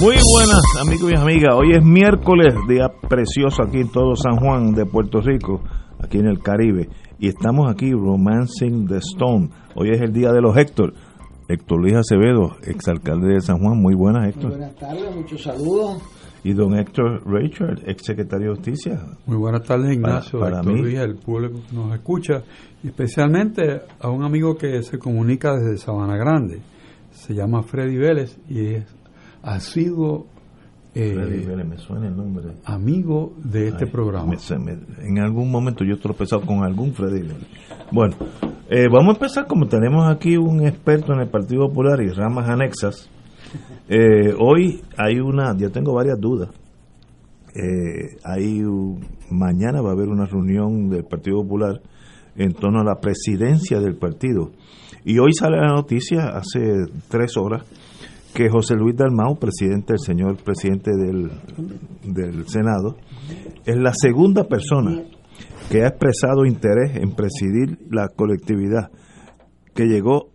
Muy buenas amigos y amigas, hoy es miércoles, día precioso aquí en todo San Juan de Puerto Rico, aquí en el Caribe, y estamos aquí romancing the stone. Hoy es el día de los Héctor. Héctor Luis Acevedo, exalcalde de San Juan, muy buenas Héctor. Muy buenas tardes, muchos saludos. Y don Héctor Richard, ex secretario de Justicia. Muy buenas tardes Ignacio, para, para Héctor mí. Luis, el público que nos escucha, y especialmente a un amigo que se comunica desde Sabana Grande, se llama Freddy Vélez y es ha sido eh, Freddy Vélez, me suena el nombre. amigo de este Ay, programa. me- se me- en algún momento yo he tropezado con algún Freddy Vélez. Bueno, eh, vamos a empezar como tenemos aquí un experto en el Partido Popular y ramas anexas. Eh, hoy hay una, yo tengo varias dudas. Hay mañana va a haber una reunión del Partido Popular en torno a la presidencia del partido. Y hoy sale la noticia, hace tres horas, que José Luis Dalmau, presidente, el señor presidente del, del Senado, es la segunda persona que ha expresado interés en presidir la colectividad que llegó,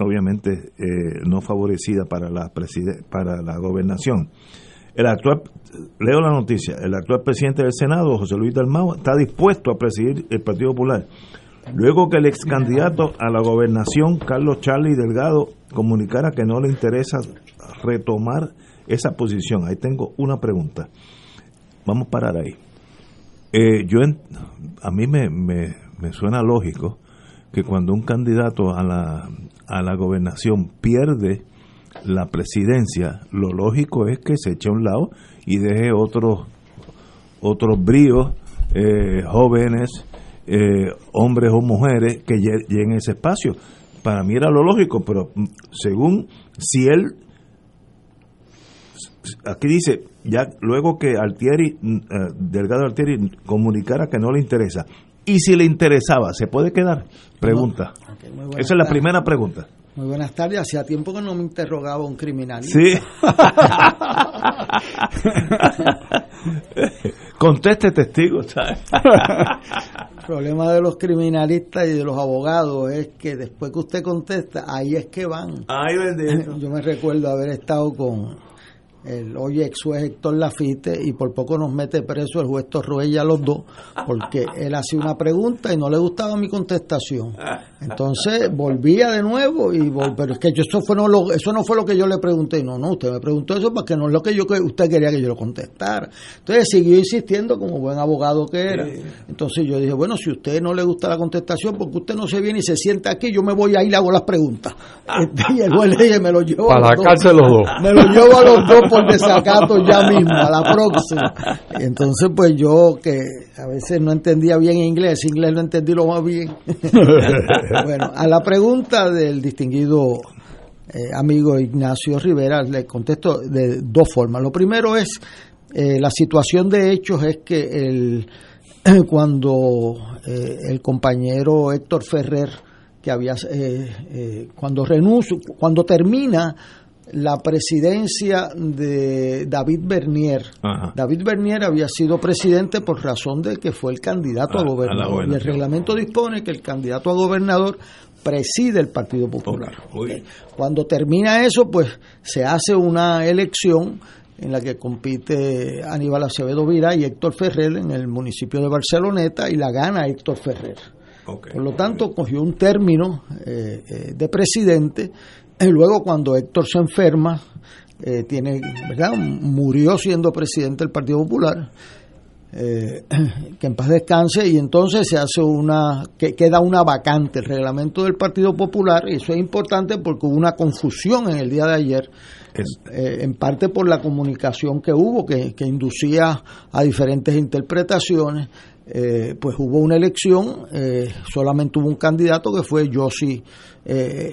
obviamente, eh, no favorecida para la, para la gobernación. El actual, leo la noticia, el actual presidente del Senado, José Luis Dalmau, está dispuesto a presidir el Partido Popular. Luego que el ex candidato a la gobernación, Carlos Charlie Delgado, comunicara que no le interesa retomar esa posición. Ahí tengo una pregunta. Vamos a parar ahí. Eh, yo a mí me, me, me suena lógico que cuando un candidato a la, a la gobernación pierde la presidencia, lo lógico es que se eche a un lado y deje otros otros bríos eh, jóvenes, eh, hombres o mujeres que lle- lleguen a ese espacio. Para mí era lo lógico, pero mm, según si él aquí dice, ya luego que Altieri, mm, eh, Delgado Altieri comunicara que no le interesa, y si le interesaba, ¿se puede quedar? Pregunta. Esa es la primera pregunta. Muy buenas tardes. Hacía tiempo que no me interrogaba un criminal. Sí. Conteste testigo, problema de los criminalistas y de los abogados es que después que usted contesta, ahí es que van. Ay, bendito. Yo me recuerdo haber estado con el hoy ex juez Héctor Lafite y por poco nos mete preso el juez Torroella los dos porque él hacía una pregunta y no le gustaba mi contestación. Entonces volvía de nuevo y vol- pero es que yo eso fue no lo, eso no fue lo que yo le pregunté, no, no, usted me preguntó eso porque no es lo que yo que usted quería que yo lo contestara. Entonces siguió insistiendo como buen abogado que era. Entonces yo dije, bueno, si a usted no le gusta la contestación, porque usted no se viene y se sienta aquí, yo me voy a ir y le hago las preguntas. y el juez le dije, me lo llevo a Para la los dos. cárcel los dos. Me lo llevo a los dos por desacato ya mismo, a la próxima. Entonces, pues yo que a veces no entendía bien inglés, inglés lo entendí lo más bien. bueno, a la pregunta del distinguido eh, amigo Ignacio Rivera le contesto de dos formas. Lo primero es, eh, la situación de hechos es que el, cuando eh, el compañero Héctor Ferrer, que había, eh, cuando renuncio, cuando termina la presidencia de David Bernier. Ajá. David Bernier había sido presidente por razón de que fue el candidato A- a, a la gobernador. y el reglamento dispone que el candidato a gobernador preside el Partido Popular. Cuando termina eso, pues se hace una elección en la que compite Aníbal Acevedo Vira y Héctor Ferrer en el municipio de Barceloneta y la gana Héctor Ferrer. Por lo tanto, cogió un término eh, eh, de presidente. Y luego, cuando Héctor se enferma, eh, tiene, ¿verdad? murió siendo presidente del Partido Popular. eh, que en paz descanse, y entonces se hace una, que queda una vacante, el reglamento del Partido Popular, y eso es importante porque hubo una confusión en el día de ayer, eh, en parte por la comunicación que hubo, que, inducía a diferentes interpretaciones, eh, pues hubo una elección, solamente hubo un candidato que fue Yossi, eh,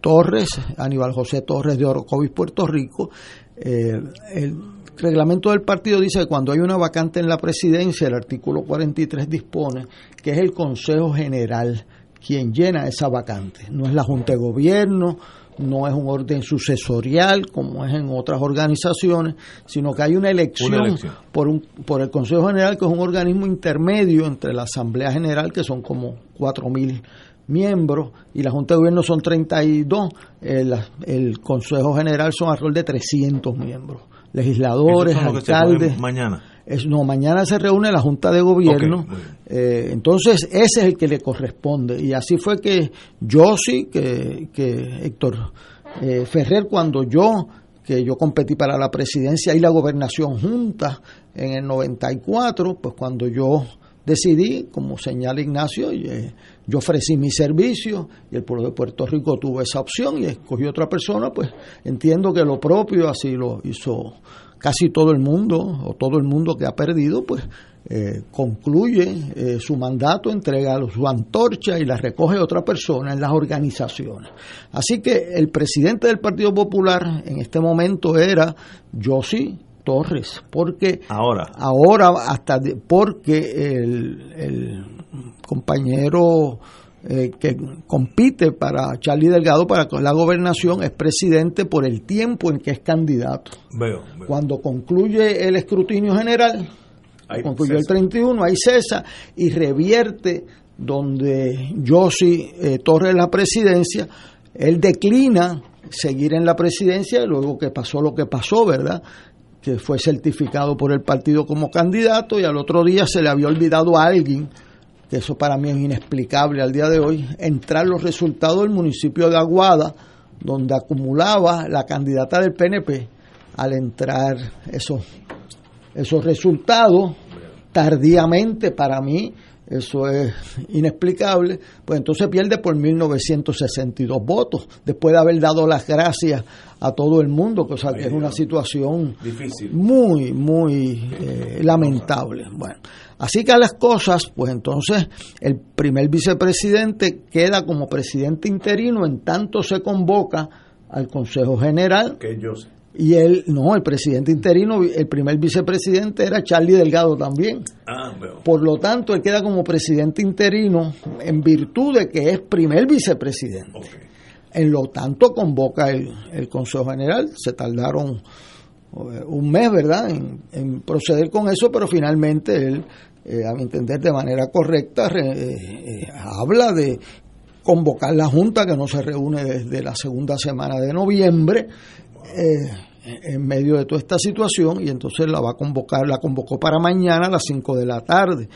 Torres, Aníbal José Torres de Orocovis, Puerto Rico. el reglamento del partido dice que cuando hay una vacante en la presidencia, el artículo 43 dispone que es el Consejo General quien llena esa vacante. No es la Junta de Gobierno, no es un orden sucesorial como es en otras organizaciones, sino que hay una elección, Por, un, por el Consejo General, que es un organismo intermedio entre la Asamblea General, que son como 4.000 miembros, y la Junta de Gobierno son 32, el, el Consejo General son alrededor de 300 miembros legisladores, alcaldes. mañana. Es, no, mañana se reúne la Junta de Gobierno. Eh, entonces, ese es el que le corresponde. Y así fue que yo sí, que, que Héctor eh, Ferrer, cuando yo, que yo competí para la presidencia y la gobernación junta en el 94, pues cuando yo decidí, como señala Ignacio, eh, yo ofrecí mi servicio y el pueblo de Puerto Rico tuvo esa opción y escogió otra persona, pues entiendo que lo propio así lo hizo casi todo el mundo o todo el mundo que ha perdido, pues eh, concluye eh, su mandato, entrega su antorcha y la recoge otra persona en las organizaciones. Así que el presidente del Partido Popular en este momento era Josi Torres, porque ahora, ahora hasta porque el, compañero eh, que compite para Charlie Delgado para la gobernación es presidente por el tiempo en que es candidato. Cuando concluye el escrutinio general, concluye el 31, ahí cesa y revierte donde Josi eh, Torres la presidencia, él declina seguir en la presidencia luego que pasó lo que pasó, ¿verdad? Que fue certificado por el partido como candidato y al otro día se le había olvidado a alguien, que eso para mí es inexplicable al día de hoy, entrar los resultados del municipio de Aguada, donde acumulaba la candidata del PNP, al entrar esos, esos resultados tardíamente para mí eso es inexplicable, pues entonces pierde por 1962 votos, después de haber dado las gracias a todo el mundo, cosa que es una situación muy, muy eh, lamentable. Bueno, así que a las cosas, pues entonces el primer vicepresidente queda como presidente interino en tanto se convoca al Consejo General. Que yo y él, no, el presidente interino, el primer vicepresidente era Charlie Delgado también. Ah, Por lo tanto, él queda como presidente interino en virtud de que es primer vicepresidente. En lo tanto, convoca el, Consejo General. Se tardaron eh, un mes, ¿verdad?, en, proceder con eso, pero finalmente él, eh, a mi entender, de manera correcta, eh, habla de convocar la Junta que no se reúne desde la segunda semana de noviembre eh, en medio de toda esta situación y entonces la va a convocar, la convocó para mañana a las 5 de la tarde.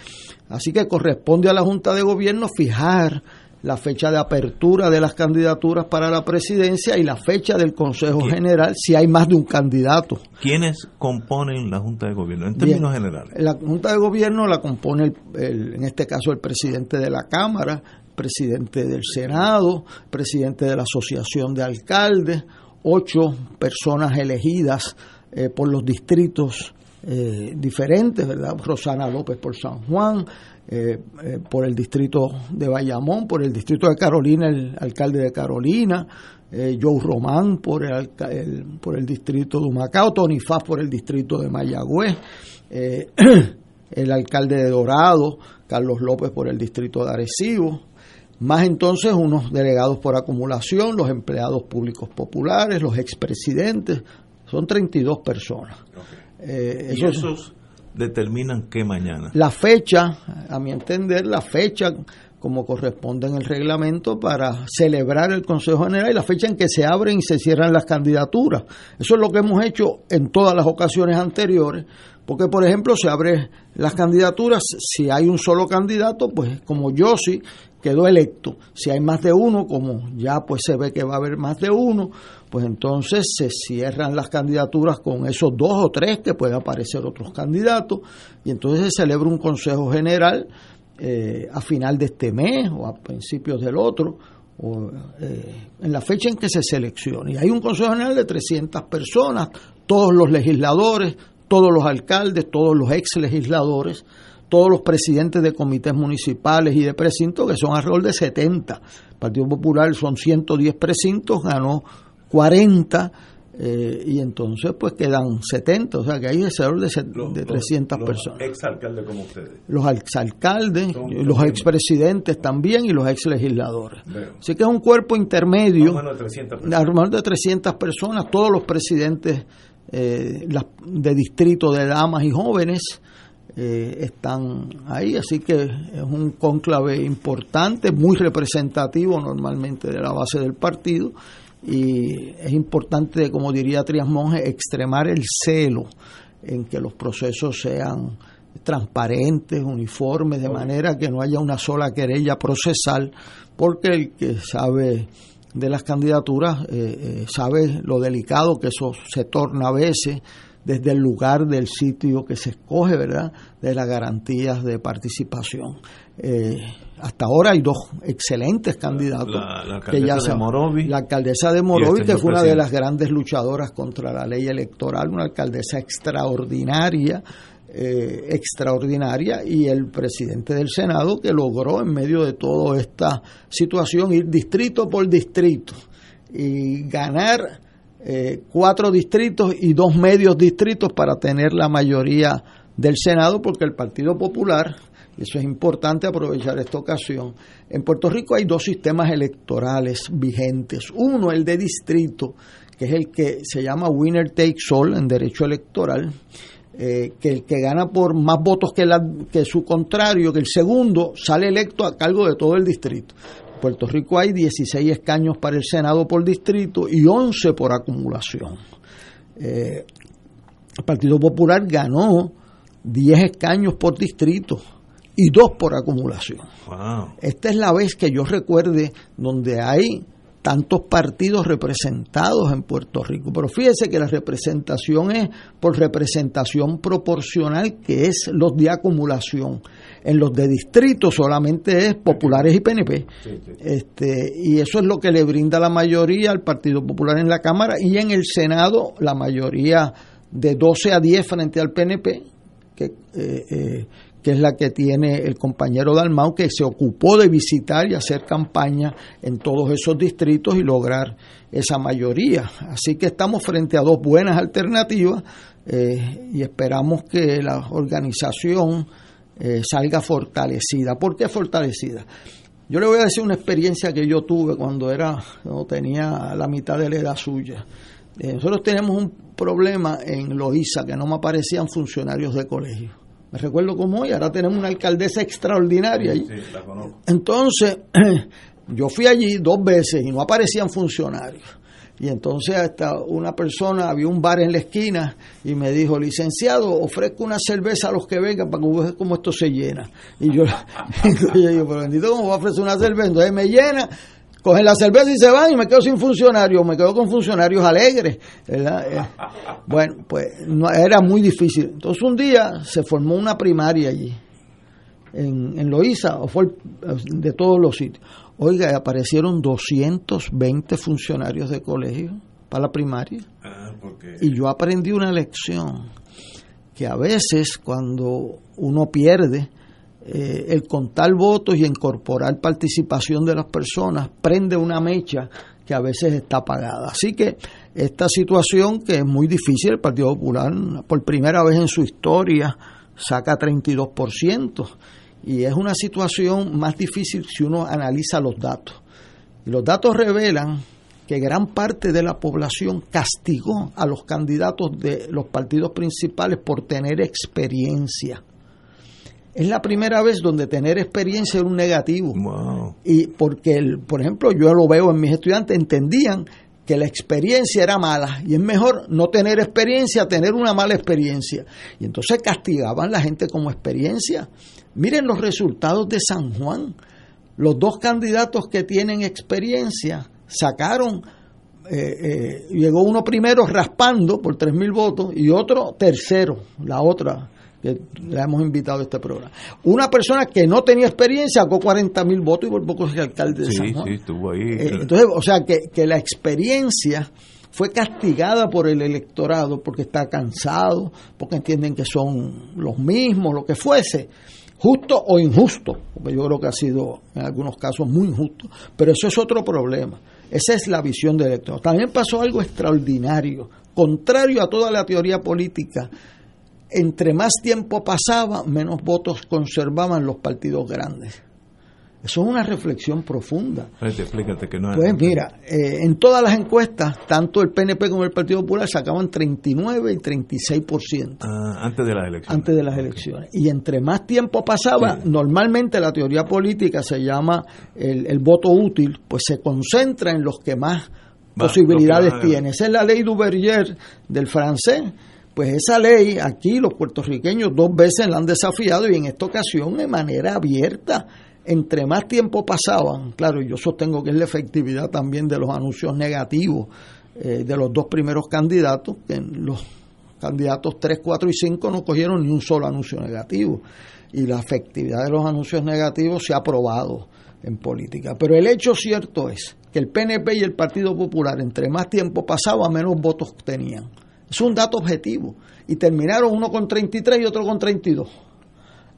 Así que corresponde a la Junta de Gobierno fijar la fecha de apertura de las candidaturas para la presidencia y la fecha del Consejo General si hay más de un candidato. ¿Quiénes componen la Junta de Gobierno en términos generales? La Junta de Gobierno la compone, en este caso, el presidente de la Cámara, presidente del Senado, presidente de la Asociación de Alcaldes, ocho personas elegidas eh, por los distritos eh, diferentes, ¿verdad? Rosana López por San Juan, eh, por el distrito de Bayamón, por el distrito de Carolina, el alcalde de Carolina, Joe Román por el, por el distrito de Humacao, Tony Faz por el distrito de Mayagüez, el alcalde de Dorado, Carlos López por el distrito de Arecibo, más entonces unos delegados por acumulación, los empleados públicos populares, los expresidentes, son 32 personas. Eh, ¿Y esos determinan qué mañana? La fecha, a mi entender, la fecha como corresponde en el reglamento para celebrar el Consejo General y la fecha en que se abren y se cierran las candidaturas. Eso es lo que hemos hecho en todas las ocasiones anteriores, porque por ejemplo se abren las candidaturas, si hay un solo candidato, pues como yo sí, quedó electo. Si hay más de uno, como ya pues se ve que va a haber más de uno, pues entonces se cierran las candidaturas con esos dos o tres que puede aparecer otros candidatos y entonces se celebra un consejo general eh, a final de este mes o a principios del otro o, eh, en la fecha en que se seleccione. Y hay un consejo general de 300 personas, todos los legisladores, todos los alcaldes, todos los ex legisladores, todos los presidentes de comités municipales y de precintos, que son alrededor de 70. El Partido Popular son 110 precintos, ganó 40 eh, y entonces pues quedan 70, o sea que hay alrededor de, de 300 personas. Ex alcaldes como ustedes. Los alcaldes, los expresidentes también y los ex legisladores. Así que es un cuerpo intermedio. Más de 300 personas. de 300 personas, todos los presidentes eh, de distrito de damas y jóvenes eh, están ahí, así que es un cónclave importante, muy representativo normalmente de la base del partido y es importante, como diría Trias Monge, extremar el celo en que los procesos sean transparentes, uniformes, de manera que no haya una sola querella procesal, porque el que sabe de las candidaturas eh, eh, sabe lo delicado que eso se torna a veces desde el lugar del sitio que se escoge, ¿verdad? De las garantías de participación. Eh, hasta ahora hay dos excelentes candidatos. La, alcaldesa de Morovi. La alcaldesa de Morovi, que fue una de las grandes luchadoras contra la ley electoral, una alcaldesa extraordinaria, eh, extraordinaria, y el presidente del Senado que logró en medio de toda esta situación ir distrito por distrito y ganar eh, cuatro distritos y dos medios distritos para tener la mayoría del Senado, porque el Partido Popular, y eso es importante aprovechar esta ocasión, en Puerto Rico hay dos sistemas electorales vigentes. Uno, el de distrito, que es el que se llama winner takes all en derecho electoral, eh, que el que gana por más votos que, la, que su contrario, que el segundo sale electo a cargo de todo el distrito. Puerto Rico hay 16 escaños para el Senado por distrito y 11 por acumulación. Eh, el Partido Popular ganó 10 escaños por distrito y 2 por acumulación. Esta es la vez que yo recuerde donde hay tantos partidos representados en Puerto Rico. Pero fíjese que la representación es por representación proporcional, que es los de acumulación. En los de distrito solamente es populares y PNP. Este, y eso es lo que le brinda la mayoría al Partido Popular en la Cámara y en el Senado la mayoría de 12 a 10 frente al PNP, que eh, eh, que es la que tiene el compañero Dalmau, que se ocupó de visitar y hacer campaña en todos esos distritos y lograr esa mayoría. Así que estamos frente a dos buenas alternativas eh, y esperamos que la organización eh, salga fortalecida. ¿Por qué fortalecida? Yo le voy a decir una experiencia que yo tuve cuando era, cuando tenía la mitad de la edad suya. Eh, nosotros tenemos un problema en Loíza que no me aparecían funcionarios de colegio me recuerdo como hoy, ahora tenemos una alcaldesa extraordinaria allí. Entonces, yo fui allí dos veces y no aparecían funcionarios. Y entonces hasta una persona, había un bar en la esquina y me dijo, licenciado, ofrezco una cerveza a los que vengan para que vean cómo esto se llena. Y yo, yo digo, pero bendito, ¿cómo va a ofrecer una cerveza? Entonces me llena cogen la cerveza y se van y me quedo sin funcionarios, me quedo con funcionarios alegres. Eh, bueno, pues no, era muy difícil. Entonces un día se formó una primaria allí, en, en Loíza, o fue de todos los sitios. Oiga, aparecieron 220 funcionarios de colegio para la primaria. Ah, y yo aprendí una lección, que a veces cuando uno pierde, eh, el contar votos y incorporar participación de las personas prende una mecha que a veces está apagada. Así que esta situación que es muy difícil, el Partido Popular por primera vez en su historia saca 32% y es una situación más difícil si uno analiza los datos. Y los datos revelan que gran parte de la población castigó a los candidatos de los partidos principales por tener experiencia es la primera vez donde tener experiencia era un negativo. Y porque, el, por ejemplo, yo lo veo en mis estudiantes, entendían que la experiencia era mala y es mejor no tener experiencia, tener una mala experiencia. Y entonces castigaban a la gente como experiencia. Miren los resultados de San Juan. Los dos candidatos que tienen experiencia sacaron, eh, eh, llegó uno primero raspando por tres mil votos y otro tercero, la otra que le hemos invitado a este programa. Una persona que no tenía experiencia sacó 40 mil votos y por poco es alcalde de San Juan. Sí, estuvo ahí. Eh, entonces, o sea, que, que la experiencia fue castigada por el electorado porque está cansado, porque entienden que son los mismos, lo que fuese, justo o injusto, porque yo creo que ha sido en algunos casos muy injusto, pero eso es otro problema. Esa es la visión del electorado. También pasó algo extraordinario, contrario a toda la teoría política. Entre más tiempo pasaba, menos votos conservaban los partidos grandes. Eso es una reflexión profunda. explícate que no Pues mira, eh, en todas las encuestas, tanto el PNP como el Partido Popular sacaban 39 y 36%. Ah, antes de las elecciones. Antes de las elecciones. Y entre más tiempo pasaba, normalmente la teoría política se llama el, el, voto útil, pues se concentra en los que más Va, posibilidades tienen. Esa es la ley Duverger del francés. Pues esa ley, aquí los puertorriqueños dos veces la han desafiado y en esta ocasión de manera abierta entre más tiempo pasaban, claro, yo sostengo que es la efectividad también de los anuncios negativos eh, de los dos primeros candidatos, que los candidatos 3, 4 y 5 no cogieron ni un solo anuncio negativo. Y la efectividad de los anuncios negativos se ha probado en política. Pero el hecho cierto es que el PNP y el Partido Popular, entre más tiempo pasaba, menos votos tenían. Es un dato objetivo. Y terminaron uno con 33 y otro con 32.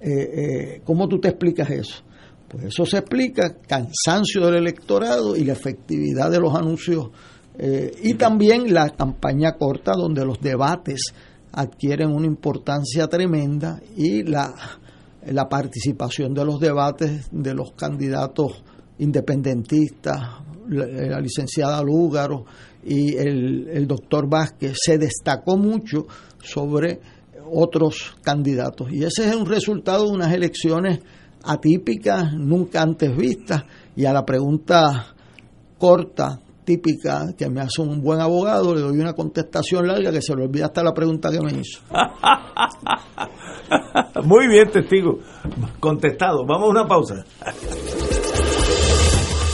Eh, eh, ¿Cómo tú te explicas eso? Pues eso se explica, cansancio del electorado y la efectividad de los anuncios eh, y también la campaña corta donde los debates adquieren una importancia tremenda y la, la participación de los debates de los candidatos independentistas, la, la licenciada Lúgaro y el, el doctor Vázquez se destacó mucho sobre otros candidatos. Y ese es un resultado de unas elecciones atípicas, nunca antes vistas, y a la pregunta corta, típica, que me hace un buen abogado, le doy una contestación larga que se le olvida hasta la pregunta que me hizo. Muy bien, testigo. Contestado. Vamos a una pausa.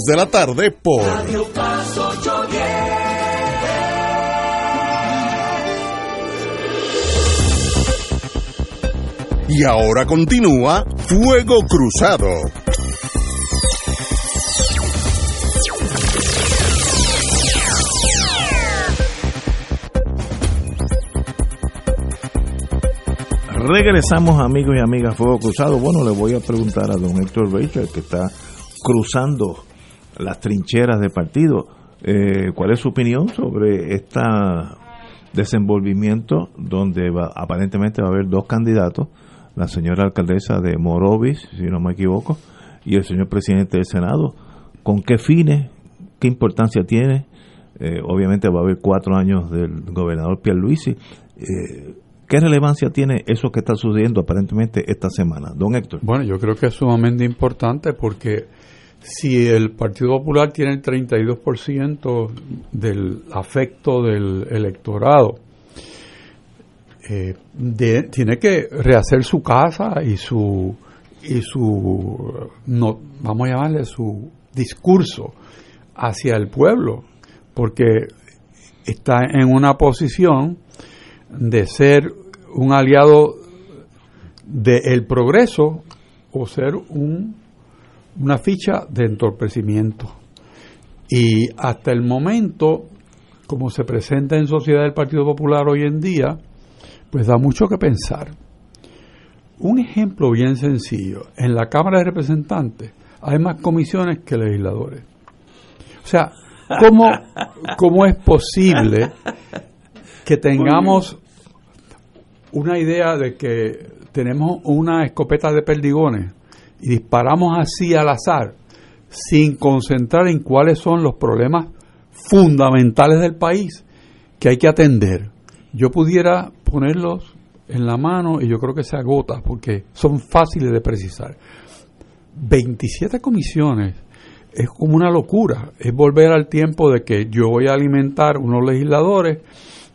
de la tarde por Radio Paz 810. Y ahora continúa Fuego Cruzado. Regresamos amigos y amigas Fuego Cruzado. Bueno, le voy a preguntar a don Héctor Rachel que está cruzando las trincheras de partido. Eh, ¿Cuál es su opinión sobre este desenvolvimiento donde va, aparentemente va a haber dos candidatos, la señora alcaldesa de Morovis, si no me equivoco, y el señor presidente del Senado? ¿Con qué fines? ¿Qué importancia tiene? Eh, obviamente va a haber cuatro años del gobernador Pierluisi. Eh, ¿Qué relevancia tiene eso que está sucediendo aparentemente esta semana? Don Héctor. Bueno, yo creo que es sumamente importante porque si el Partido Popular tiene el 32% del afecto del electorado, eh, tiene que rehacer su casa y su y su no vamos a llamarle su discurso hacia el pueblo porque está en una posición de ser un aliado del progreso o ser un una ficha de entorpecimiento. Y hasta el momento, como se presenta en Sociedad del Partido Popular hoy en día, pues da mucho que pensar. Un ejemplo bien sencillo, en la Cámara de Representantes hay más comisiones que legisladores. O sea, ¿cómo, cómo es posible que tengamos una idea de que tenemos una escopeta de perdigones y disparamos así al azar sin concentrar en cuáles son los problemas fundamentales del país que hay que atender. Yo pudiera ponerlos en la mano y yo creo que se agota porque son fáciles de precisar. 27 comisiones es como una locura, es volver al tiempo de que yo voy a alimentar unos legisladores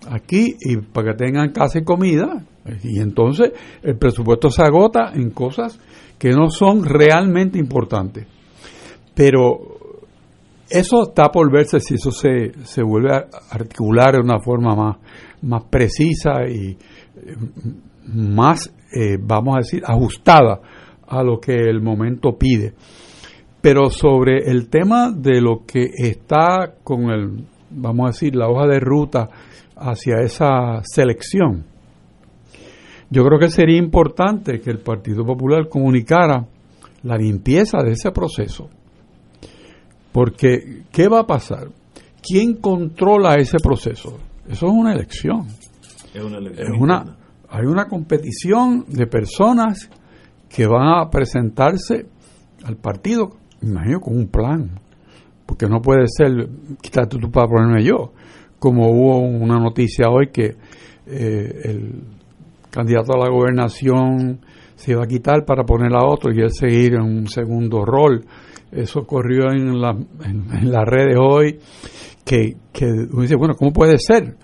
aquí y para que tengan casa y comida y entonces el presupuesto se agota en cosas que no son realmente importantes. Pero eso está por verse si eso se, se vuelve a articular de una forma más, más precisa y eh, más, eh, vamos a decir, ajustada a lo que el momento pide. Pero sobre el tema de lo que está con el, vamos a decir, la hoja de ruta hacia esa selección, yo creo que sería importante que el Partido Popular comunicara la limpieza de ese proceso. Porque, ¿qué va a pasar? ¿Quién controla ese proceso? Eso es una elección. Es una Es una, hay una competición de personas que van a presentarse al partido, imagino, con un plan. Porque no puede ser, quítate tú para ponerme yo. Como hubo una noticia hoy que eh, el candidato a la gobernación se iba a quitar para poner a otro y él seguir en un segundo rol. Eso ocurrió en, la, en, las redes hoy, que, que uno dice, bueno, ¿cómo puede ser?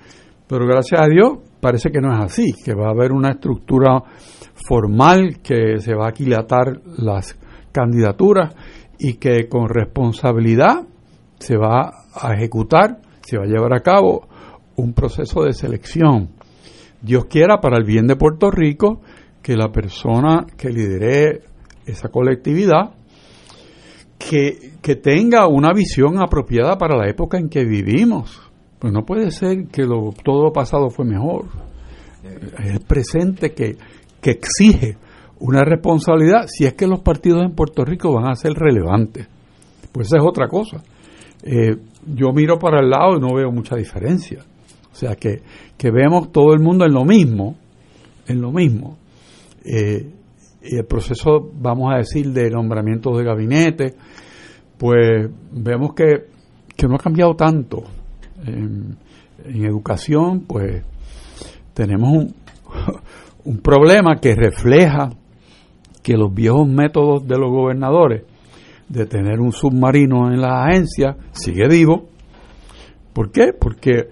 Pero gracias a Dios parece que no es así, que va a haber una estructura formal, que se va a aquilatar las candidaturas y que con responsabilidad se va a ejecutar, se va a llevar a cabo un proceso de selección. Dios quiera para el bien de Puerto Rico que la persona que lidere esa colectividad que, que tenga una visión apropiada para la época en que vivimos. Pues no puede ser que lo, todo lo pasado fue mejor. Es el presente que, que exige una responsabilidad si es que los partidos en Puerto Rico van a ser relevantes. Pues esa es otra cosa. Eh, yo miro para el lado y no veo mucha diferencia. O sea que, que vemos todo el mundo en lo mismo, en lo mismo. Eh, y el proceso, vamos a decir, de nombramiento de gabinete, pues vemos que, que no ha cambiado tanto. En, en educación, pues tenemos un, un problema que refleja que los viejos métodos de los gobernadores de tener un submarino en la agencia sigue vivo. ¿Por qué? Porque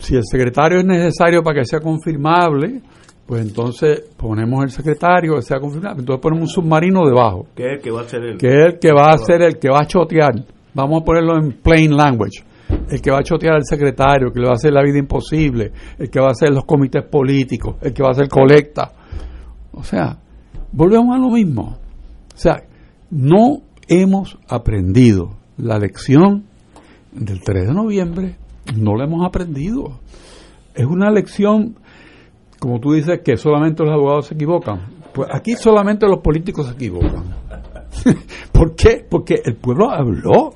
si el secretario es necesario para que sea confirmable, pues entonces ponemos el secretario que sea confirmable, entonces ponemos un submarino debajo. Que es el que va a ser el Que es el que va a ser el que va a chotear. Vamos a ponerlo en plain language. El que va a chotear al secretario, el que le va a hacer la vida imposible, el que va a hacer los comités políticos, el que va a hacer colecta. O sea, volvemos a lo mismo. O sea, no hemos aprendido la lección del 3 de noviembre, no la hemos aprendido. Es una lección, como tú dices, que solamente los abogados se equivocan. Pues aquí solamente los políticos se equivocan. ¿Por qué? Porque el pueblo habló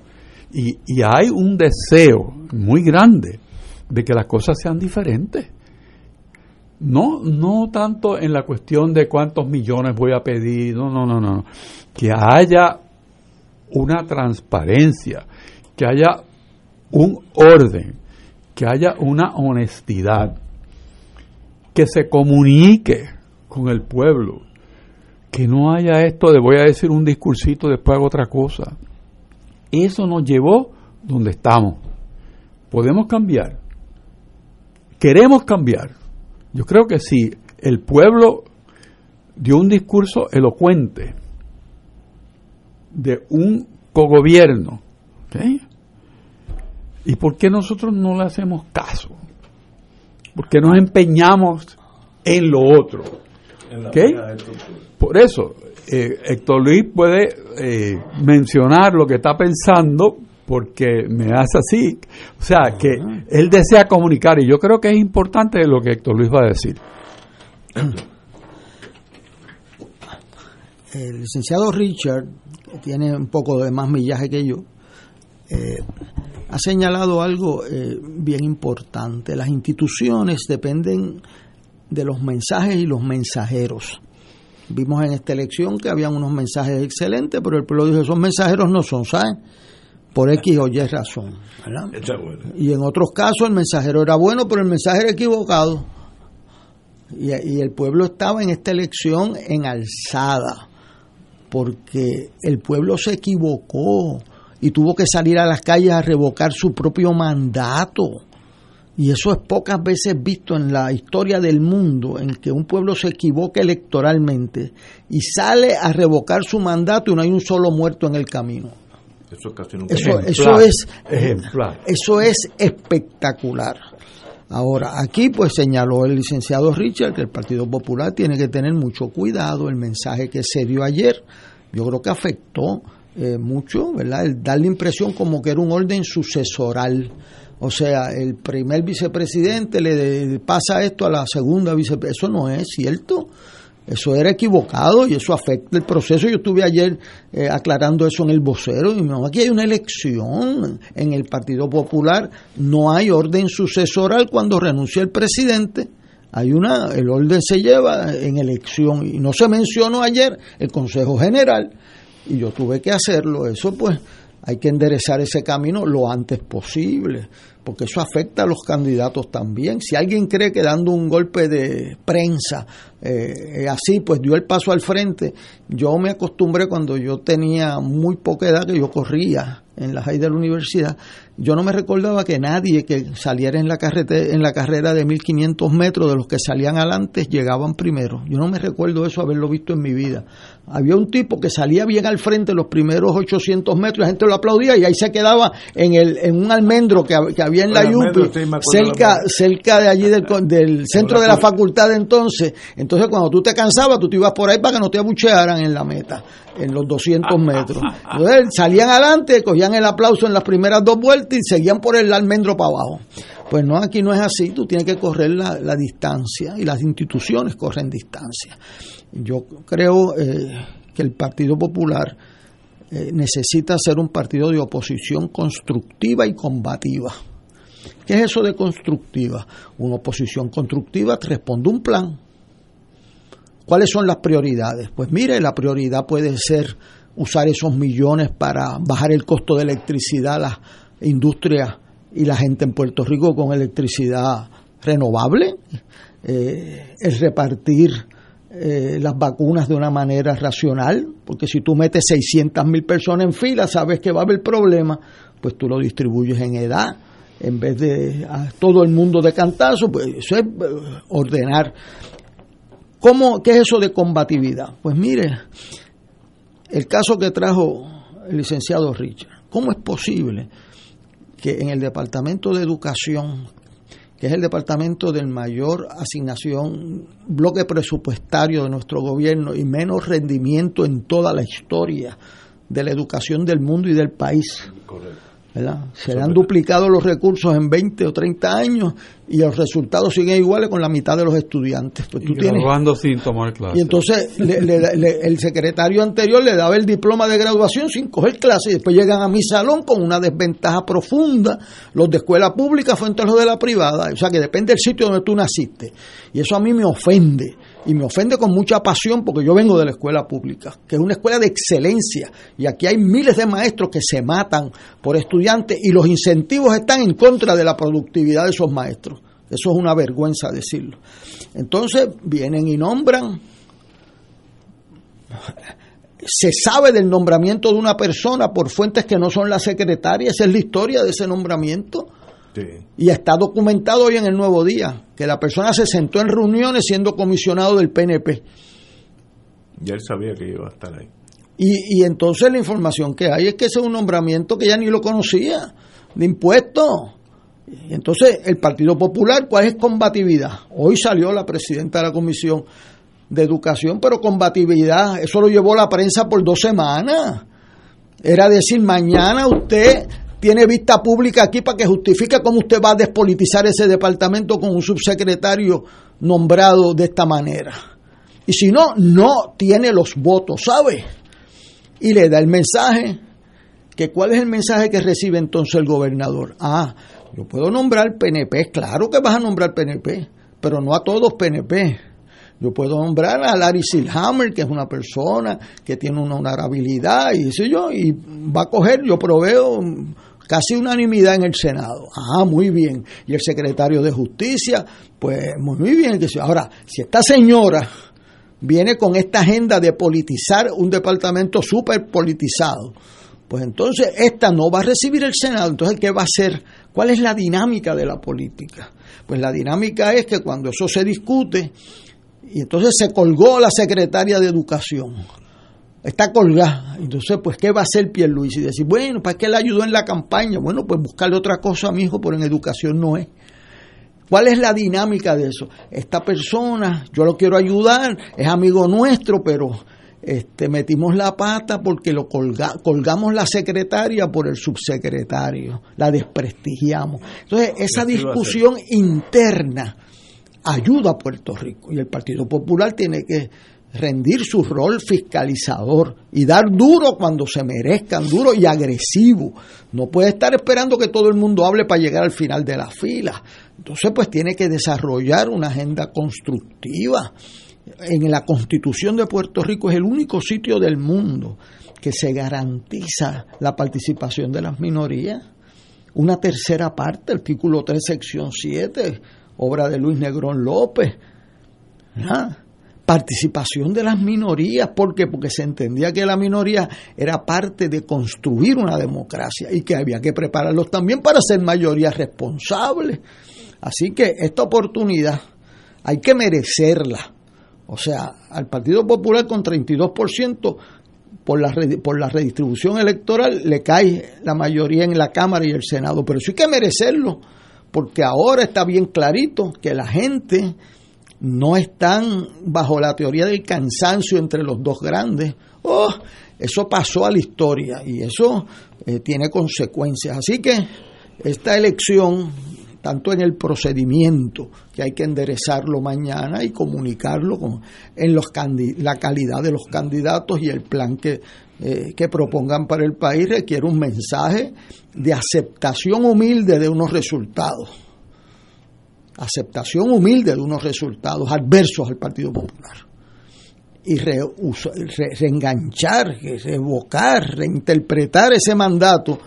y, y hay un deseo muy grande de que las cosas sean diferentes. No, no tanto en la cuestión de cuántos millones voy a pedir, no, no, no, no. Que haya una transparencia, que haya un orden, que haya una honestidad, que se comunique con el pueblo, que no haya esto de voy a decir un discursito, después hago otra cosa. Eso nos llevó donde estamos. Podemos cambiar. Queremos cambiar. Yo creo que si el pueblo dio un discurso elocuente de un cogobierno, ¿ok? ¿Y por qué nosotros no le hacemos caso? ¿Por qué nos empeñamos en lo otro? ¿ok? Por eso, eh, Héctor Luis puede eh, mencionar lo que está pensando porque me hace así. O sea, que él desea comunicar y yo creo que es importante lo que Héctor Luis va a decir. El licenciado Richard, que tiene un poco de más millaje que yo, eh, ha señalado algo eh, bien importante. Las instituciones dependen de los mensajes y los mensajeros. Vimos en esta elección que habían unos mensajes excelentes, pero el pueblo dijo, esos mensajeros no son, ¿saben? Por X o Y razón. Y en otros casos el mensajero era bueno, pero el mensaje era equivocado. Y, y el pueblo estaba en esta elección en alzada, porque el pueblo se equivocó y tuvo que salir a las calles a revocar su propio mandato. Y eso es pocas veces visto en la historia del mundo, en que un pueblo se equivoca electoralmente y sale a revocar su mandato y no hay un solo muerto en el camino. Eso es casi nunca. Eso, Ejemplar, eso es ejemplar. eso es espectacular. Ahora, aquí pues señaló el licenciado Richard que el Partido Popular tiene que tener mucho cuidado. El mensaje que se dio ayer, yo creo que afectó eh, mucho, ¿verdad? El dar la impresión como que era un orden sucesoral. O sea, el primer vicepresidente le pasa esto a la segunda vicepresidenta. Eso no es cierto. Eso era equivocado y eso afecta el proceso. Yo estuve ayer eh, aclarando eso en el vocero y no, aquí hay una elección en el Partido Popular. No hay orden sucesoral cuando renuncia el presidente. Hay una, el orden se lleva en elección y no se mencionó ayer el Consejo General y yo tuve que hacerlo. Eso pues hay que enderezar ese camino lo antes posible, porque eso afecta a los candidatos también. Si alguien cree que dando un golpe de prensa eh, así, pues dio el paso al frente, yo me acostumbré cuando yo tenía muy poca edad, que yo corría en la high de la universidad, yo no me recordaba que nadie que saliera en la, en la carrera de 1500 metros, de los que salían adelante, llegaban primero. Yo no me recuerdo eso haberlo visto en mi vida. Había un tipo que salía bien al frente los primeros 800 metros, la gente lo aplaudía y ahí se quedaba en, el, en un almendro que, que había en la El Yupi, cerca, cerca de allí del, del centro de la facultad de entonces. Entonces cuando tú te cansabas, tú te ibas por ahí para que no te abuchearan en la meta, en los 200 metros. Entonces salían adelante, cogían el aplauso en las primeras dos vueltas seguían por el almendro para abajo. Pues no, aquí no es así, tú tienes que correr la, la distancia y las instituciones corren distancia. Yo creo eh, que el Partido Popular eh, necesita ser un partido de oposición constructiva y combativa. ¿Qué es eso de constructiva? Una oposición constructiva te responde un plan. ¿Cuáles son las prioridades? Pues mire, la prioridad puede ser usar esos millones para bajar el costo de electricidad a las industrias y la gente en Puerto Rico con electricidad renovable, eh, el repartir eh, las vacunas de una manera racional, porque si tú metes 600 mil personas en fila, sabes que va a haber problema, pues tú lo distribuyes en edad, en vez de a todo el mundo de cantazo, pues eso es eh, ordenar. ¿Cómo, ¿Qué es eso de combatividad? Pues mire, el caso que trajo el licenciado Richard, ¿cómo es posible que en el Departamento de Educación, que es el departamento del mayor asignación, bloque presupuestario de nuestro gobierno y menos rendimiento en toda la historia de la educación del mundo y del país. Se le han duplicado los recursos en 20 o 30 años y los resultados siguen iguales con la mitad de los estudiantes. Pues tú y sin tomar clases. Y entonces el secretario anterior le daba el diploma de graduación sin coger clases y después llegan a mi salón con una desventaja profunda, los de escuela pública frente a los de la privada. O sea que depende del sitio donde tú naciste. Y eso a mí me ofende y me ofende con mucha pasión porque yo vengo de la escuela pública, que es una escuela de excelencia y aquí hay miles de maestros que se matan por estudiantes y los incentivos están en contra de la productividad de esos maestros. Eso es una vergüenza decirlo. Entonces vienen y nombran, se sabe del nombramiento de una persona por fuentes que no son la secretaria, esa es la historia de ese nombramiento y está documentado hoy en el Nuevo Día que la persona se sentó en reuniones siendo comisionado del PNP. Ya él sabía que iba a estar ahí. Y, y entonces la información que hay es que ese es un nombramiento que ya ni lo conocía, de impuestos. Entonces, el Partido Popular, ¿cuál es combatividad? Hoy salió la presidenta de la Comisión de Educación, pero combatividad, eso lo llevó la prensa por dos semanas. Era decir, mañana usted tiene vista pública aquí para que justifique cómo usted va a despolitizar ese departamento con un subsecretario nombrado de esta manera. Y si no, no tiene los votos, ¿sabe? Y le da el mensaje, que cuál es el mensaje que recibe entonces el gobernador. Ah, yo puedo nombrar PNP, claro que vas a nombrar PNP, pero no a todos PNP. Yo puedo nombrar a Larry Silhammer, que es una persona que tiene una honorabilidad, y dice yo, y va a coger, yo proveo casi unanimidad en el Senado. Ah, muy bien. Y el secretario de Justicia, pues muy bien. Ahora, si esta señora viene con esta agenda de politizar un departamento súper politizado, pues entonces esta no va a recibir el Senado. Entonces, ¿qué va a hacer? ¿Cuál es la dinámica de la política? Pues la dinámica es que cuando eso se discute, y entonces se colgó la secretaria de Educación está colgada. Entonces, pues, ¿qué va a hacer Pierluisi? Y decir, bueno, ¿para qué le ayudó en la campaña? Bueno, pues buscarle otra cosa a mi hijo, pero en educación no es. ¿Cuál es la dinámica de eso? Esta persona, yo lo quiero ayudar, es amigo nuestro, pero este, metimos la pata porque lo colgamos la secretaria por el subsecretario, la desprestigiamos. Entonces, esa discusión interna ayuda a Puerto Rico y el Partido Popular tiene que rendir su rol fiscalizador y dar duro cuando se merezcan, duro y agresivo. No puede estar esperando que todo el mundo hable para llegar al final de la fila. Entonces, pues tiene que desarrollar una agenda constructiva. En la Constitución de Puerto Rico es el único sitio del mundo que se garantiza la participación de las minorías. Una tercera parte, artículo 3, sección 7, obra de Luis Negrón López. ¿Ah? Participación de las minorías. Porque se entendía que la minoría era parte de construir una democracia y que había que prepararlos también para ser mayoría responsable. Así que esta oportunidad hay que merecerla. O sea, al Partido Popular con 32% por la, por la redistribución electoral le cae la mayoría en la Cámara y el Senado. Pero eso hay que merecerlo, porque ahora está bien clarito que la gente no están bajo la teoría del cansancio entre los dos grandes. Oh, eso pasó a la historia y eso eh, tiene consecuencias. Así que esta elección, tanto en el procedimiento, que hay que enderezarlo mañana y comunicarlo con, en los la calidad de los candidatos y el plan que, eh, que propongan para el país, requiere un mensaje de aceptación humilde de unos resultados aceptación humilde de unos resultados adversos al Partido Popular. y reenganchar, revocar, reinterpretar ese mandato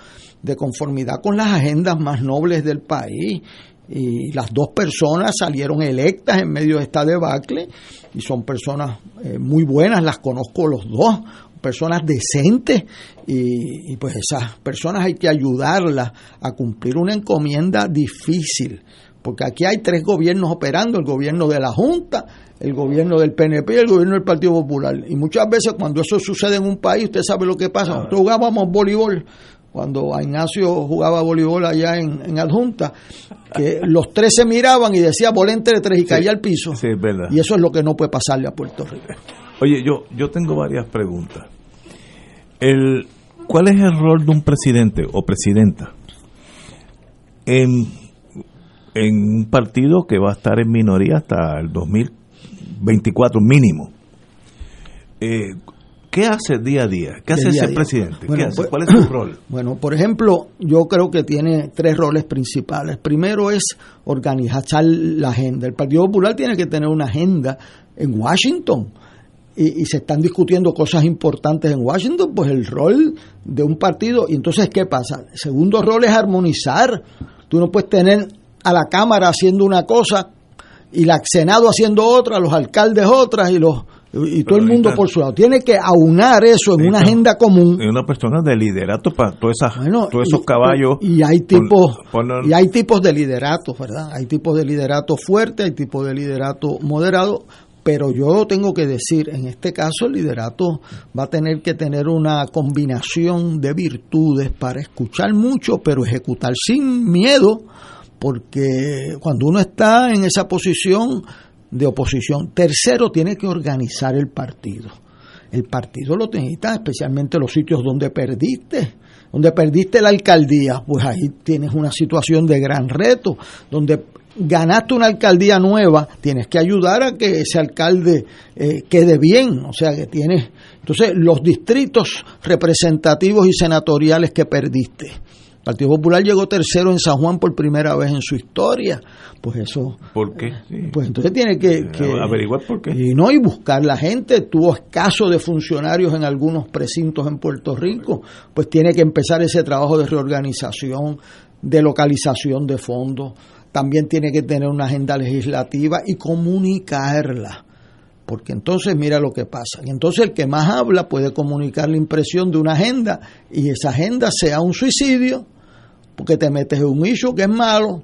de conformidad con las agendas más nobles del país. Y las dos personas salieron electas en medio de esta debacle y son personas eh, muy buenas, las conozco los dos, personas decentes y, y, pues esas personas hay que ayudarlas a cumplir una encomienda difícil, porque aquí hay tres gobiernos operando, el gobierno de la Junta, el gobierno del PNP y el gobierno del Partido Popular. Y muchas veces cuando eso sucede en un país, usted sabe lo que pasa. Nosotros jugábamos voleibol cuando Ignacio jugaba voleibol allá en, en, Adjunta, que los tres se miraban y decía bola entre tres y caía al piso. Sí, es verdad. Y eso es lo que no puede pasarle a Puerto Rico. Oye, yo, yo tengo varias preguntas. El, ¿Cuál es el rol de un presidente o presidenta en, en un partido que va a estar en minoría hasta el 2024 mínimo? Eh, ¿Qué hace día a día? ¿Qué hace ese presidente? Bueno, ¿Qué hace? pues, ¿Cuál es su rol? Bueno, por ejemplo, yo creo que tiene tres roles principales. Primero es organizar la agenda. El Partido Popular tiene que tener una agenda en Washington. Y, y, se están discutiendo cosas importantes en Washington, pues el rol de un partido. Y entonces, ¿qué pasa? El segundo rol es armonizar. Tú no puedes tener a la Cámara haciendo una cosa y la Senado haciendo otra, los alcaldes otras y los y todo el mundo por su lado. Tiene que aunar eso en una agenda común. Y una persona de liderato para todas esas, bueno, todos esos y, caballos. Y hay tipos y hay tipos de liderato, ¿verdad? Hay tipos de liderato fuerte, hay tipos de liderato moderado, pero yo tengo que decir, en este caso el liderato va a tener que tener una combinación de virtudes para escuchar mucho, pero ejecutar sin miedo, porque cuando uno está en esa posición de oposición. Tercero, tiene que organizar el partido. El partido lo necesita, especialmente los sitios donde perdiste. Donde perdiste la alcaldía, pues ahí tienes una situación de gran reto. Donde ganaste una alcaldía nueva, tienes que ayudar a que ese alcalde eh, quede bien. O sea, que tienes. Entonces, los distritos representativos y senatoriales que perdiste. Partido Popular llegó tercero en San Juan por primera vez en su historia. Pues eso. ¿Por qué? Sí. Pues entonces tiene que, que, averiguar por qué. Y no, y buscar la gente. Tuvo escaso de funcionarios en algunos precintos en Puerto Rico. Pues tiene que empezar ese trabajo de reorganización, de localización de fondos. También tiene que tener una agenda legislativa y comunicarla porque entonces mira lo que pasa. Y entonces el que más habla puede comunicar la impresión de una agenda y esa agenda sea un suicidio, porque te metes en un issue que es malo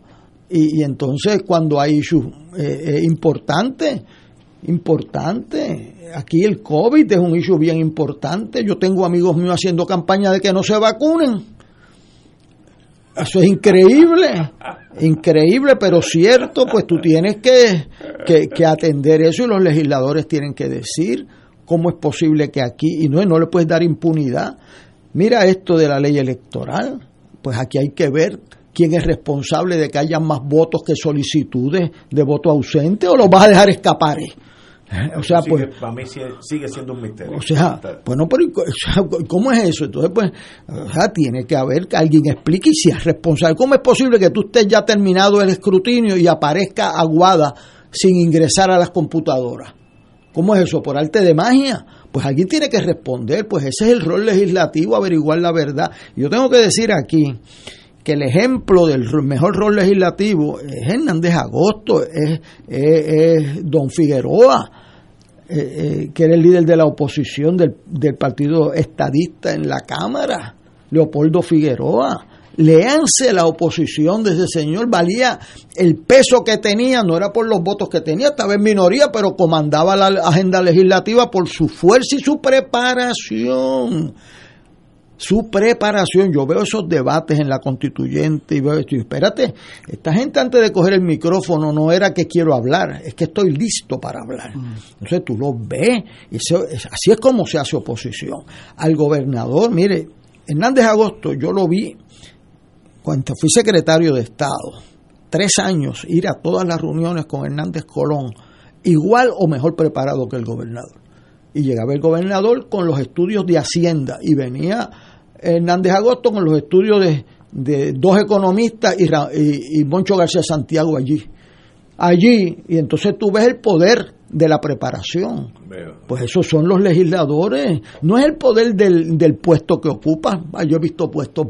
y, y entonces cuando hay issues eh, importantes, importante, aquí el COVID es un issue bien importante. Yo tengo amigos míos haciendo campaña de que no se vacunen. Eso es increíble, increíble, pero cierto, pues tú tienes que, que, que, atender eso y los legisladores tienen que decir cómo es posible que aquí, y no, no le puedes dar impunidad. Mira esto de la ley electoral, pues aquí hay que ver quién es responsable de que haya más votos que solicitudes de voto ausente o los vas a dejar escapar. O sea, sigue, pues. Para mí sigue siendo un misterio. O sea, bueno, pero ¿cómo es eso? Entonces, pues, o sea, tiene que haber que alguien explique si es responsable. ¿Cómo es posible que tú estés ya terminado el escrutinio y aparezca aguada sin ingresar a las computadoras? ¿Cómo es eso? ¿Por arte de magia? Pues alguien tiene que responder, pues ese es el rol legislativo, averiguar la verdad. Yo tengo que decir aquí que el ejemplo del mejor rol legislativo es Hernández Agosto, es, Don Figueroa, eh, eh, que era el líder de la oposición del, del, partido estadista en la Cámara, Leopoldo Figueroa. Léanse la oposición de ese señor, valía el peso que tenía, no era por los votos que tenía, estaba en minoría, pero comandaba la agenda legislativa por su fuerza y su preparación su preparación. Yo veo esos debates en la constituyente y veo esto. Y espérate, esta gente antes de coger el micrófono no era que quiero hablar, es que estoy listo para hablar. Entonces tú lo ves, y así es como se hace oposición. Al gobernador, mire, Hernández Agosto, yo lo vi cuando fui secretario de Estado, tres años, ir a todas las reuniones con Hernández Colón, igual o mejor preparado que el gobernador y llegaba el gobernador con los estudios de Hacienda y venía Hernández Agosto con los estudios de, de dos economistas y, y, y, Moncho García Santiago allí. allí y entonces tú ves el poder de la preparación. Pues esos son los legisladores, no es el poder del, del puesto que ocupan. Ah, yo he visto puestos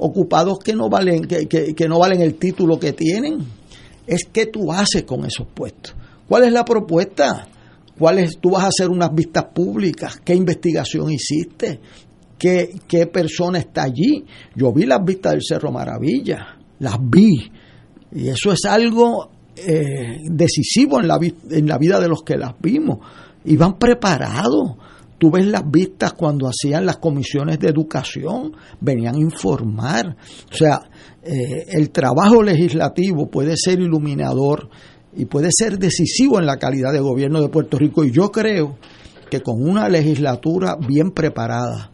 ocupados que no valen que, que, no valen el título que tienen. Es qué tú haces con esos puestos. ¿Cuál es la propuesta? ¿Cuál es, tú vas a hacer unas vistas públicas? ¿Qué investigación hiciste? ¿Qué, qué persona está allí? Yo vi las vistas del Cerro Maravilla, las vi. Y eso es algo eh, decisivo en la, en la vida de los que las vimos. Iban preparados. Tú ves las vistas cuando hacían las comisiones de educación, venían a informar. O sea, eh, el trabajo legislativo puede ser iluminador y puede ser decisivo en la calidad de gobierno de Puerto Rico. Y yo creo que con una legislatura bien preparada,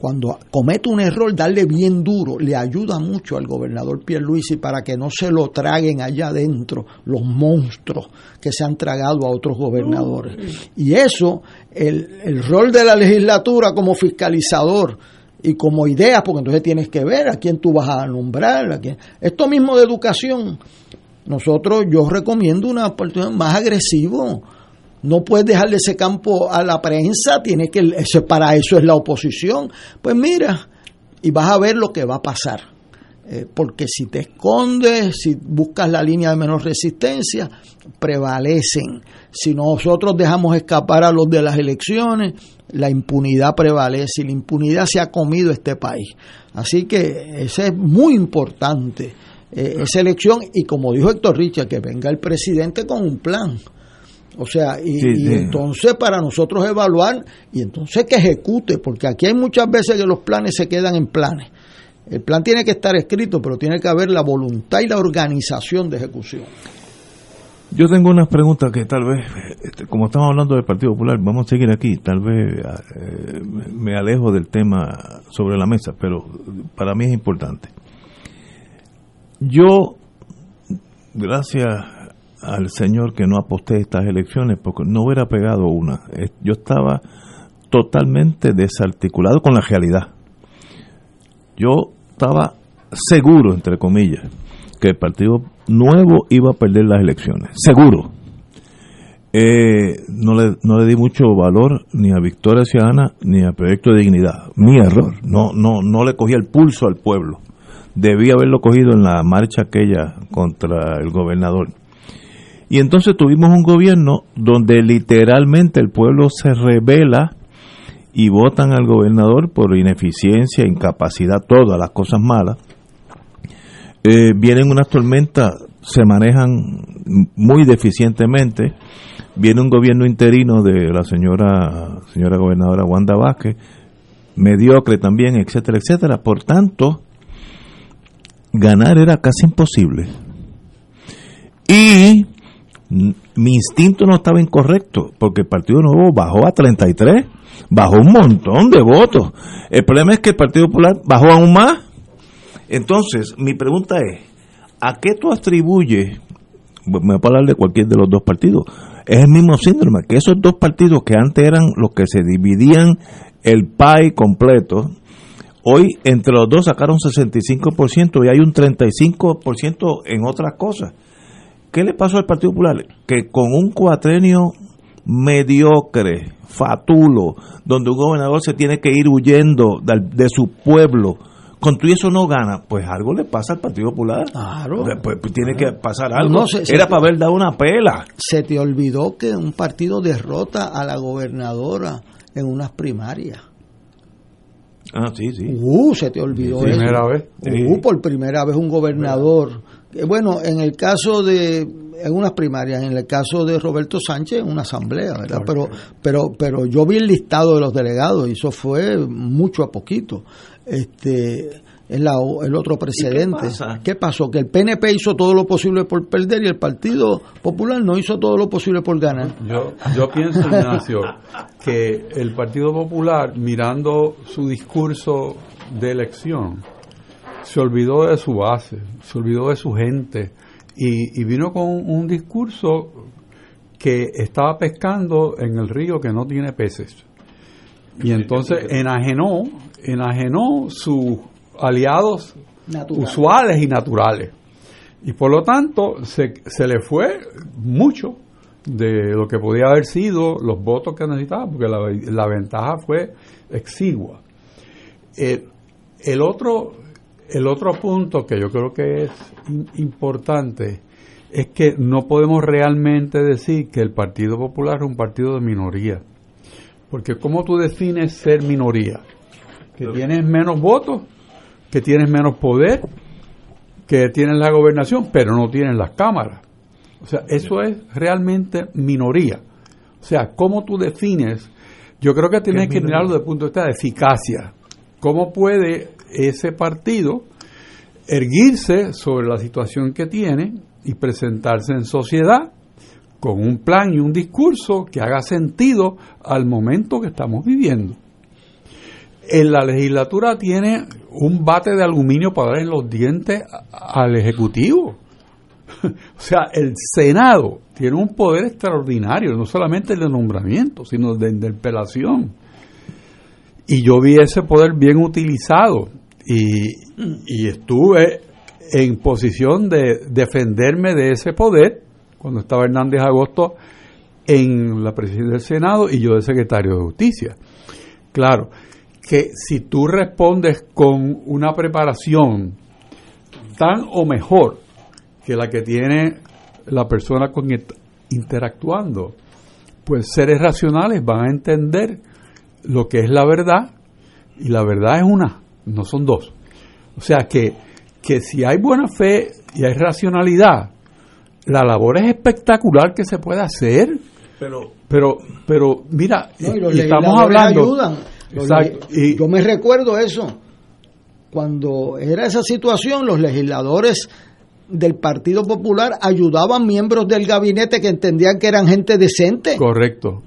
cuando comete un error, darle bien duro, le ayuda mucho al gobernador Pierluisi para que no se lo traguen allá adentro los monstruos que se han tragado a otros gobernadores. Y eso, el, el rol de la legislatura como fiscalizador y como idea, porque entonces tienes que ver a quién tú vas a nombrar, a quién. Esto mismo de educación, nosotros, yo recomiendo una oportunidad más agresivo no puedes dejarle ese campo a la prensa, tiene que para eso es la oposición. Pues mira, y vas a ver lo que va a pasar. Eh, porque si te escondes, si buscas la línea de menor resistencia, prevalecen. Si nosotros dejamos escapar a los de las elecciones, la impunidad prevalece y la impunidad se ha comido este país. Así que ese es muy importante, eh, esa elección. Y como dijo Héctor Richard, que venga el presidente con un plan o sea, y, entonces para nosotros evaluar y entonces que ejecute, porque aquí hay muchas veces que los planes se quedan en planes. El plan tiene que estar escrito, pero tiene que haber la voluntad y la organización de ejecución. Yo tengo unas preguntas que tal vez, este, como estamos hablando del Partido Popular, vamos a seguir aquí, tal vez eh, me alejo del tema sobre la mesa, pero para mí es importante. Yo, gracias al señor que no aposté estas elecciones porque no hubiera pegado una. Yo estaba totalmente desarticulado con la realidad. Yo estaba seguro, entre comillas, que el Partido Nuevo iba a perder las elecciones. Seguro. Eh, no, le, no le di mucho valor ni a Victoria Ciudadana ni a Proyecto de Dignidad. Mi error. No, no, no le cogí el pulso al pueblo. Debí haberlo cogido en la marcha aquella contra el gobernador. Y entonces tuvimos un gobierno donde literalmente el pueblo se revela y votan al gobernador por ineficiencia, incapacidad, todas las cosas malas. Eh, vienen unas tormentas, se manejan muy deficientemente. Viene un gobierno interino de la señora, señora gobernadora Wanda Vázquez, mediocre también, etcétera, etcétera. Por tanto, ganar era casi imposible. Y mi instinto no estaba incorrecto, porque el Partido Nuevo bajó a 33, bajó un montón de votos. El problema es que el Partido Popular bajó aún más. Entonces, mi pregunta es, ¿a qué tú atribuyes, me voy a hablar de cualquier de los dos partidos, es el mismo síndrome, que esos dos partidos que antes eran los que se dividían el PAI completo, hoy entre los dos sacaron 65% y hay un 35% en otras cosas. ¿Qué le pasó al Partido Popular? Que con un cuatrenio mediocre, fatulo, donde un gobernador se tiene que ir huyendo de, su pueblo, con tú eso no gana, pues algo le pasa al Partido Popular. Claro. Pues, pues tiene que pasar algo. Era para haber dado una pela. Se te olvidó que un partido derrota a la gobernadora en unas primarias. Ah, sí, sí. Uh, se te olvidó primera Vez. Uh, por primera vez un gobernador bueno, en el caso de en unas primarias, en el caso de Roberto Sánchez, en una asamblea, ¿verdad? Pero, pero, pero yo vi el listado de los delegados y eso fue mucho a poquito. Este, es la, el otro precedente. Qué, pasó? Que el PNP hizo todo lo posible por perder y el Partido Popular no hizo todo lo posible por ganar. Yo, yo pienso, Ignacio, que el Partido Popular, mirando su discurso de elección, se olvidó de su base, se olvidó de su gente y, vino con un discurso que estaba pescando en el río que no tiene peces. Y entonces enajenó, enajenó sus aliados usuales y naturales. Y por lo tanto, se, se le fue mucho de lo que podía haber sido los votos que necesitaba, porque la, la ventaja fue exigua. El, el, otro, el otro punto que yo creo que es importante es que no podemos realmente decir que el Partido Popular es un partido de minoría. Porque ¿cómo tú defines ser minoría? Que tienes menos votos, que tienes menos poder, que tienes la gobernación, pero no tienes las cámaras. O sea, eso es realmente minoría. O sea, ¿cómo tú defines? Yo creo que tienes que mirarlo desde el punto de vista de eficacia. ¿Cómo puede ese partido erguirse sobre la situación que tiene y presentarse en sociedad con un plan y un discurso que haga sentido al momento que estamos viviendo? En la legislatura tiene un bate de aluminio para dar en los dientes al Ejecutivo. O sea, el Senado tiene un poder extraordinario, no solamente el de nombramiento, sino de interpelación. Y yo vi ese poder bien utilizado y, estuve en posición de defenderme de ese poder cuando estaba Hernández Agosto en la presidencia del Senado y yo de secretario de Justicia. Claro, que si tú respondes con una preparación tan o mejor que la que tiene la persona con interactuando, pues seres racionales van a entender lo que es la verdad y la verdad es una, no son dos. O sea que, que si hay buena fe y hay racionalidad, la labor es espectacular que se puede hacer. Pero, pero, pero mira, estamos hablando. y, yo me recuerdo eso. Cuando era esa situación, los legisladores del Partido Popular ayudaban miembros del gabinete que entendían que eran gente decente. Correcto.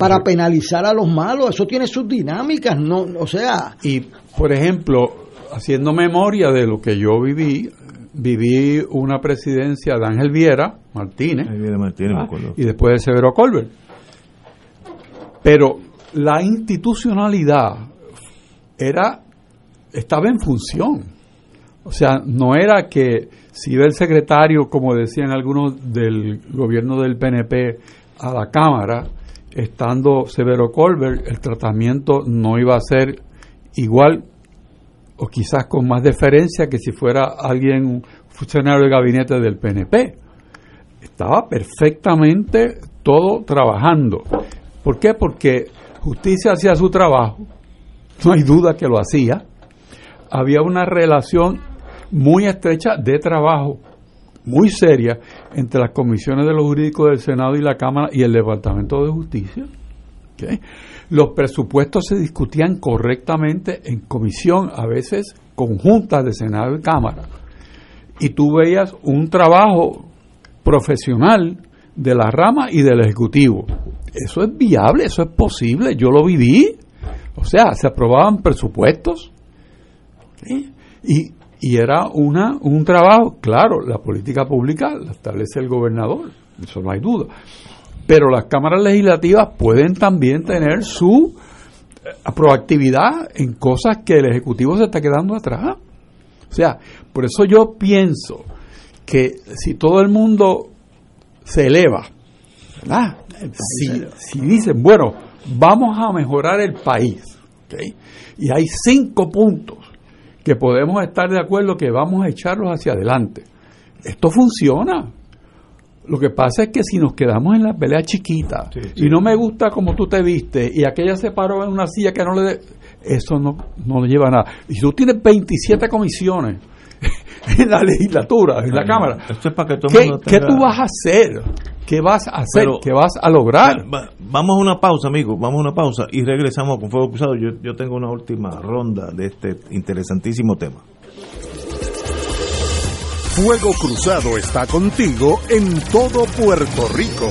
Para penalizar a los malos. Eso tiene sus dinámicas, no, o sea. Y, por ejemplo, haciendo memoria de lo que yo viví, viví una presidencia de Ángel Viera Martínez, Martínez ah, y después de Severo Colbert. Pero la institucionalidad era estaba en función. O sea, no era que si ve el secretario, como decían algunos del gobierno del PNP, a la Cámara, estando Severo Colbert, el tratamiento no iba a ser igual o quizás con más deferencia que si fuera alguien, un funcionario de gabinete del PNP. Estaba perfectamente todo trabajando. ¿Por qué? Porque justicia hacía su trabajo, no hay duda que lo hacía. Había una relación muy estrecha de trabajo, muy seria, entre las comisiones de los jurídicos del Senado y la Cámara y el Departamento de Justicia. Los presupuestos se discutían correctamente en comisión, a veces conjuntas de Senado y Cámara. Y tú veías un trabajo profesional de la rama y del Ejecutivo. Eso es viable, eso es posible, yo lo viví. O sea, se aprobaban presupuestos. Y y era una, un trabajo, claro, la política pública la establece el gobernador, eso no hay duda, pero las cámaras legislativas pueden también tener su eh, proactividad en cosas que el Ejecutivo se está quedando atrás. O sea, por eso yo pienso que si todo el mundo se eleva, Si, si dicen, bueno, vamos a mejorar el país, y hay cinco puntos que podemos estar de acuerdo que vamos a echarlos hacia adelante. Esto funciona. Lo que pasa es que si nos quedamos en la pelea chiquita y no me gusta como tú te viste y aquella se paró en una silla que no le... De, eso no, no lleva a nada. Y tú tienes 27 comisiones en la legislatura, en la Cámara, ¿qué, tú vas a hacer? ¿Qué vas a hacer? ¿Qué vas a lograr? vamos a una pausa, amigos, vamos a una pausa y regresamos con Fuego Cruzado. Yo, yo tengo una última ronda de este interesantísimo tema. Fuego Cruzado está contigo en todo Puerto Rico.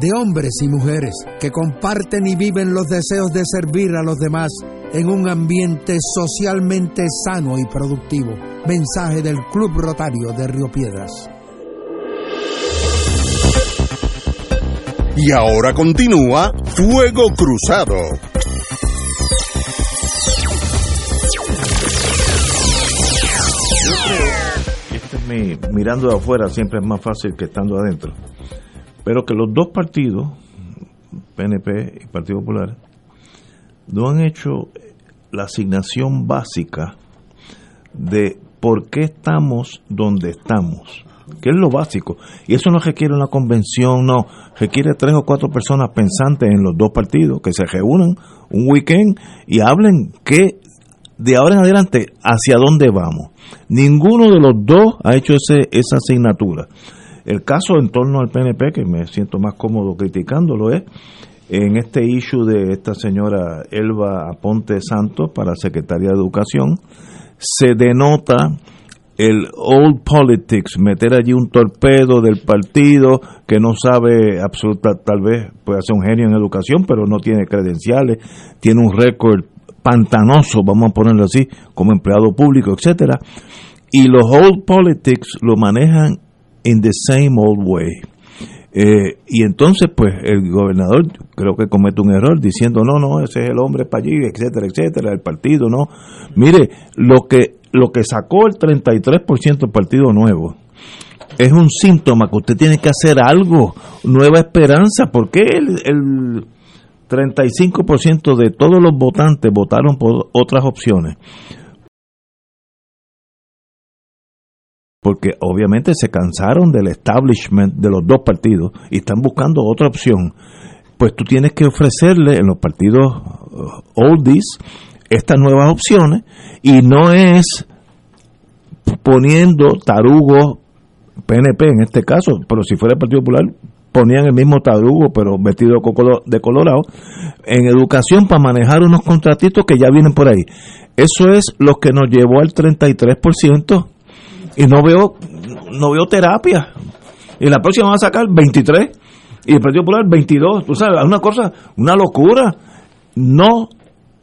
de hombres y mujeres que comparten y viven los deseos de servir a los demás en un ambiente socialmente sano y productivo. Mensaje del Club Rotario de Río Piedras. Y ahora continúa Fuego Cruzado. Yo creo, y este es mi, mirando de afuera siempre es más fácil que estando adentro, pero que los dos partidos, PNP y Partido Popular, no han hecho la asignación básica de por qué estamos donde estamos, que es lo básico. Y eso no requiere una convención, no, requiere tres o cuatro personas pensantes en los dos partidos que se reúnan un weekend y hablen qué de ahora en adelante hacia dónde vamos. Ninguno de los dos ha hecho ese, esa asignatura. El caso en torno al PNP, que me siento más cómodo criticándolo, es en este issue de esta señora Elba Aponte Santos para Secretaría de Educación, se denota el old politics, meter allí un torpedo del partido que no sabe absoluta, tal vez puede ser un genio en educación, pero no tiene credenciales, tiene un récord pantanoso, vamos a ponerlo así, como empleado público, etcétera. Y los old politics lo manejan in the same old way. Eh, y entonces, pues, el gobernador creo que comete un error diciendo, no, no, ese es el hombre para allí, etcétera, etcétera, el partido, no. Mire, lo que, lo que sacó el 33% del Partido Nuevo es un síntoma que usted tiene que hacer algo, nueva esperanza, porque el, el 35% de todos los votantes votaron por otras opciones. Porque obviamente se cansaron del establishment de los dos partidos y están buscando otra opción. Pues tú tienes que ofrecerle en los partidos uh, oldies estas nuevas opciones y no es poniendo tarugos PNP en este caso, pero si fuera el Partido Popular ponían el mismo tarugo, pero vestido de colorado, en educación para manejar unos contratitos que ya vienen por ahí. Eso es lo que nos llevó al 33% y no veo no veo terapia. Y la próxima va a sacar 23 y el Partido Popular 22. Tú sabes, una cosa, una locura. No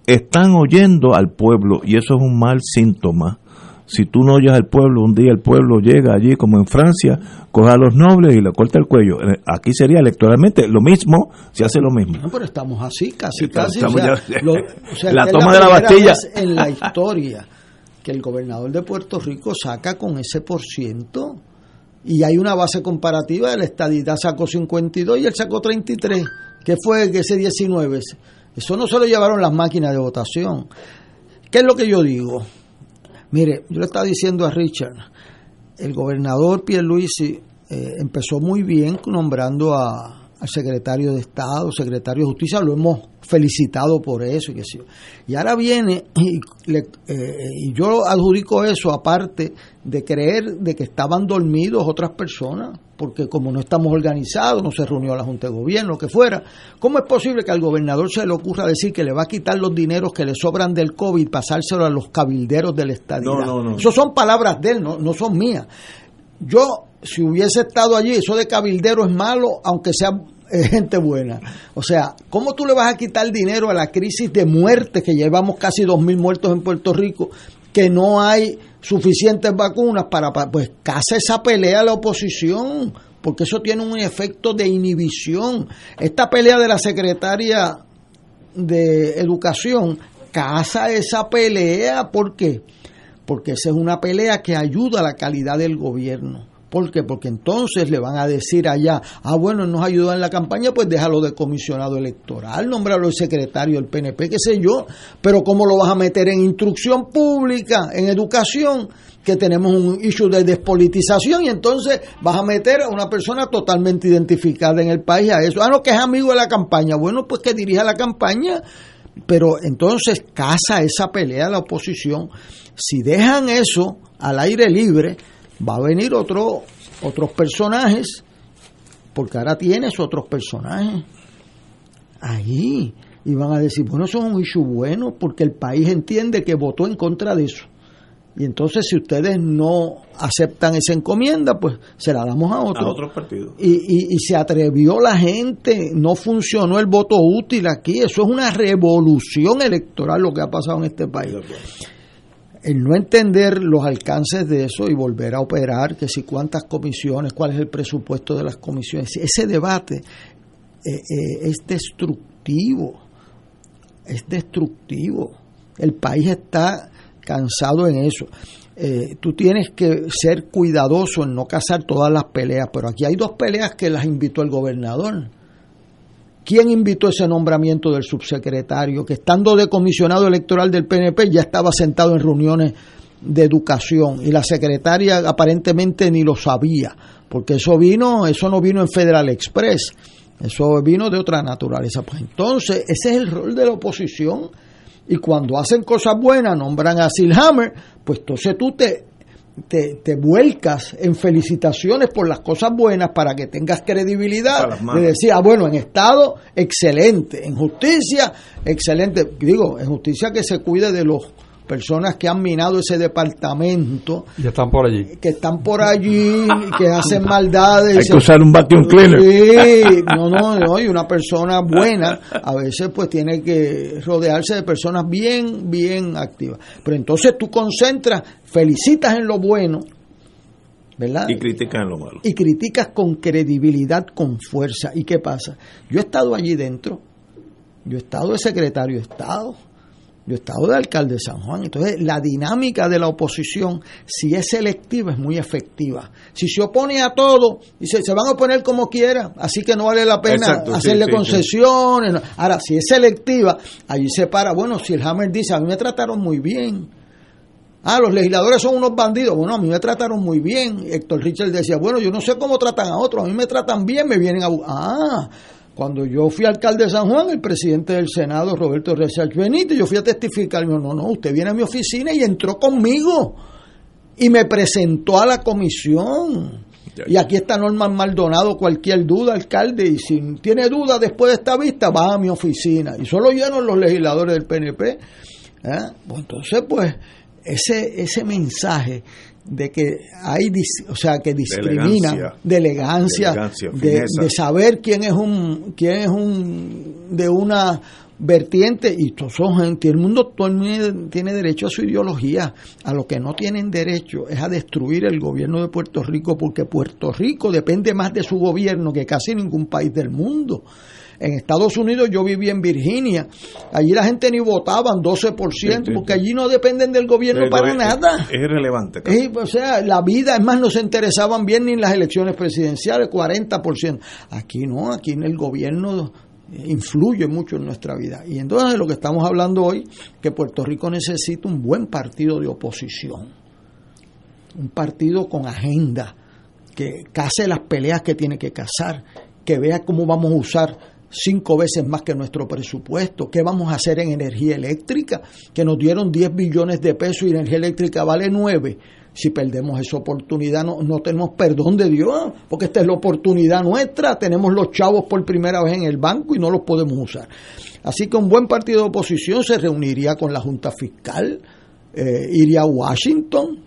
están oyendo al pueblo y eso es un mal síntoma si tú no oyes al pueblo, un día el pueblo llega allí como en Francia, coge a los nobles y le corta el cuello. Eh, aquí sería electoralmente lo mismo, se hace lo mismo. No, pero estamos así, casi, casi. la toma de la Bastilla. En la historia que el gobernador de Puerto Rico saca con ese por ciento y hay una base comparativa, el estadidad sacó 52 y él sacó 33. ¿Qué fue ese 19? Eso no se lo llevaron las máquinas de votación. ¿Qué es lo que yo digo? Mire, yo le estaba diciendo a Richard, el gobernador Pierluisi eh, empezó muy bien nombrando a, al secretario de Estado, secretario de Justicia, lo hemos felicitado por eso. Y, que sí. y ahora viene, y, eh, y yo adjudico eso aparte de creer de que estaban dormidos otras personas, porque como no estamos organizados, no se reunió la Junta de Gobierno, lo que fuera, ¿cómo es posible que al gobernador se le ocurra decir que le va a quitar los dineros que le sobran del COVID y pasárselo a los cabilderos del Estado? No, no, no. Eso son palabras de él, no, no son mías. Yo, si hubiese estado allí, eso de cabildero es malo, aunque sea gente buena. O sea, ¿cómo tú le vas a quitar dinero a la crisis de muerte que llevamos casi 2.000 muertos en Puerto Rico? Que no hay suficientes vacunas para, pues casa esa pelea a la oposición, porque eso tiene un efecto de inhibición. Esta pelea de la secretaria de Educación, casa esa pelea, ¿por qué? Porque esa es una pelea que ayuda a la calidad del gobierno. ¿Por qué? Porque entonces le van a decir allá, ah, bueno, nos ayudó en la campaña, pues déjalo de comisionado electoral, nómbralo el secretario del PNP, qué sé yo, pero ¿cómo lo vas a meter en instrucción pública, en educación? que tenemos un issue de despolitización y entonces vas a meter a una persona totalmente identificada en el país a eso. Ah, no, que es amigo de la campaña. Bueno, pues que dirija la campaña, pero entonces casa esa pelea la oposición. Si dejan eso al aire libre, va a venir otro, otros personajes, porque ahora tienes otros personajes ahí, y van a decir, bueno, eso es un issue bueno, porque el país entiende que votó en contra de eso. Y entonces, si ustedes no aceptan esa encomienda, pues se la damos a otro. A otros partidos. Y, y, se atrevió la gente, no funcionó el voto útil aquí. Eso es una revolución electoral lo que ha pasado en este país. El no entender los alcances de eso y volver a operar, que si cuántas comisiones, cuál es el presupuesto de las comisiones, ese debate eh, eh, es destructivo, es destructivo. El país está cansado en eso. Eh, tú tienes que ser cuidadoso en no cazar todas las peleas, pero aquí hay dos peleas que las invitó el gobernador. ¿Quién invitó ese nombramiento del subsecretario que estando de comisionado electoral del PNP ya estaba sentado en reuniones de educación y la secretaria aparentemente ni lo sabía, porque eso vino, eso no vino en Federal Express, eso vino de otra naturaleza. Pues entonces, ese es el rol de la oposición y cuando hacen cosas buenas, nombran a Silhammer, pues entonces tú te, te, vuelcas en felicitaciones por las cosas buenas para que tengas credibilidad. De decir, ah, bueno, en Estado, excelente. En justicia, excelente. Digo, en justicia que se cuide de los personas que han minado ese departamento. Y están por allí. Que están por allí, que hacen maldades. Hay que usar un vacuum cleaner. Sí, no, no, no, y una persona buena a veces pues tiene que rodearse de personas bien, bien activas. Pero entonces tú concentras, felicitas en lo bueno, ¿verdad? Y criticas en lo malo. Y criticas con credibilidad, con fuerza. ¿Y qué pasa? Yo he estado allí dentro, yo he estado de secretario de Estado, yo he estado de alcalde de San Juan. Entonces, la dinámica de la oposición, si es selectiva, es muy efectiva. Si se opone a todo, dice, se van a oponer como quiera, así que no vale la pena hacerle concesiones. Ahora, si es selectiva, allí se para. Bueno, si el Hammer dice, a mí me trataron muy bien. Ah, los legisladores son unos bandidos. Bueno, a mí me trataron muy bien. Héctor Richard decía, bueno, yo no sé cómo tratan a otros, a mí me tratan bien, me vienen a... Ah, cuando yo fui alcalde de San Juan, el presidente del Senado, Roberto Resach Benítez, yo fui a testificar, y me dijo, no, no, usted viene a mi oficina y entró conmigo y me presentó a la comisión. Y aquí está Norman Maldonado, cualquier duda, alcalde, y si tiene duda después de esta vista, va a mi oficina. Y solo llenos los legisladores del PNP. ¿eh? Pues entonces, pues, ese, ese mensaje de que hay, o sea, que discrimina de elegancia, de, saber quién es un, quién es un, de una vertiente y todos son gente, el mundo todo el mundo tiene derecho a su ideología, a lo que no tienen derecho es a destruir el gobierno de Puerto Rico porque Puerto Rico depende más de su gobierno que casi ningún país del mundo. En Estados Unidos yo viví en Virginia, allí la gente ni votaban 12%, porque allí no dependen del gobierno para nada. Es irrelevante. o sea, la vida, es más, no se interesaban bien ni en las elecciones presidenciales, 40%. Aquí no, aquí en el gobierno influye mucho en nuestra vida. Y entonces lo que estamos hablando hoy, que Puerto Rico necesita un buen partido de oposición, un partido con agenda, que case las peleas que tiene que cazar, que vea cómo vamos a usar cinco veces más que nuestro presupuesto. ¿Qué vamos a hacer en energía eléctrica? Que nos dieron 10 billones de pesos y energía eléctrica vale 9. Si perdemos esa oportunidad, no, no tenemos perdón de Dios, porque esta es la oportunidad nuestra. Tenemos los chavos por primera vez en el banco y no los podemos usar. Así que un buen partido de oposición se reuniría con la Junta Fiscal, eh, iría a Washington,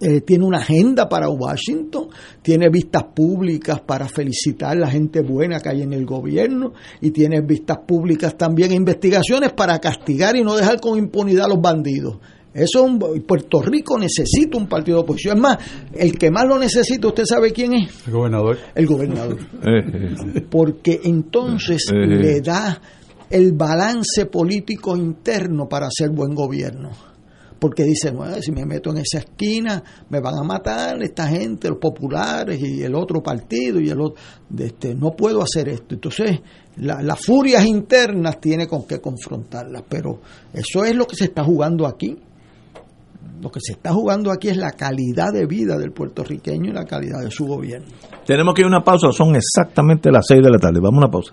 eh, tiene una agenda para Washington, tiene vistas públicas para felicitar a la gente buena que hay en el gobierno y tiene vistas públicas también e investigaciones para castigar y no dejar con impunidad a los bandidos. Eso Puerto Rico necesita un partido de oposición. Es más, el que más lo necesita, ¿usted sabe quién es? El gobernador. El gobernador. Porque entonces le da el balance político interno para hacer buen gobierno porque dicen, bueno, si me meto en esa esquina me van a matar esta gente, los populares y el otro partido y el otro, este, no puedo hacer esto. Entonces, las furias internas tiene con qué confrontarlas, pero eso es lo que se está jugando aquí. Lo que se está jugando aquí es la calidad de vida del puertorriqueño y la calidad de su gobierno. Tenemos que ir a una pausa, son exactamente las seis de la tarde. Vamos a una pausa.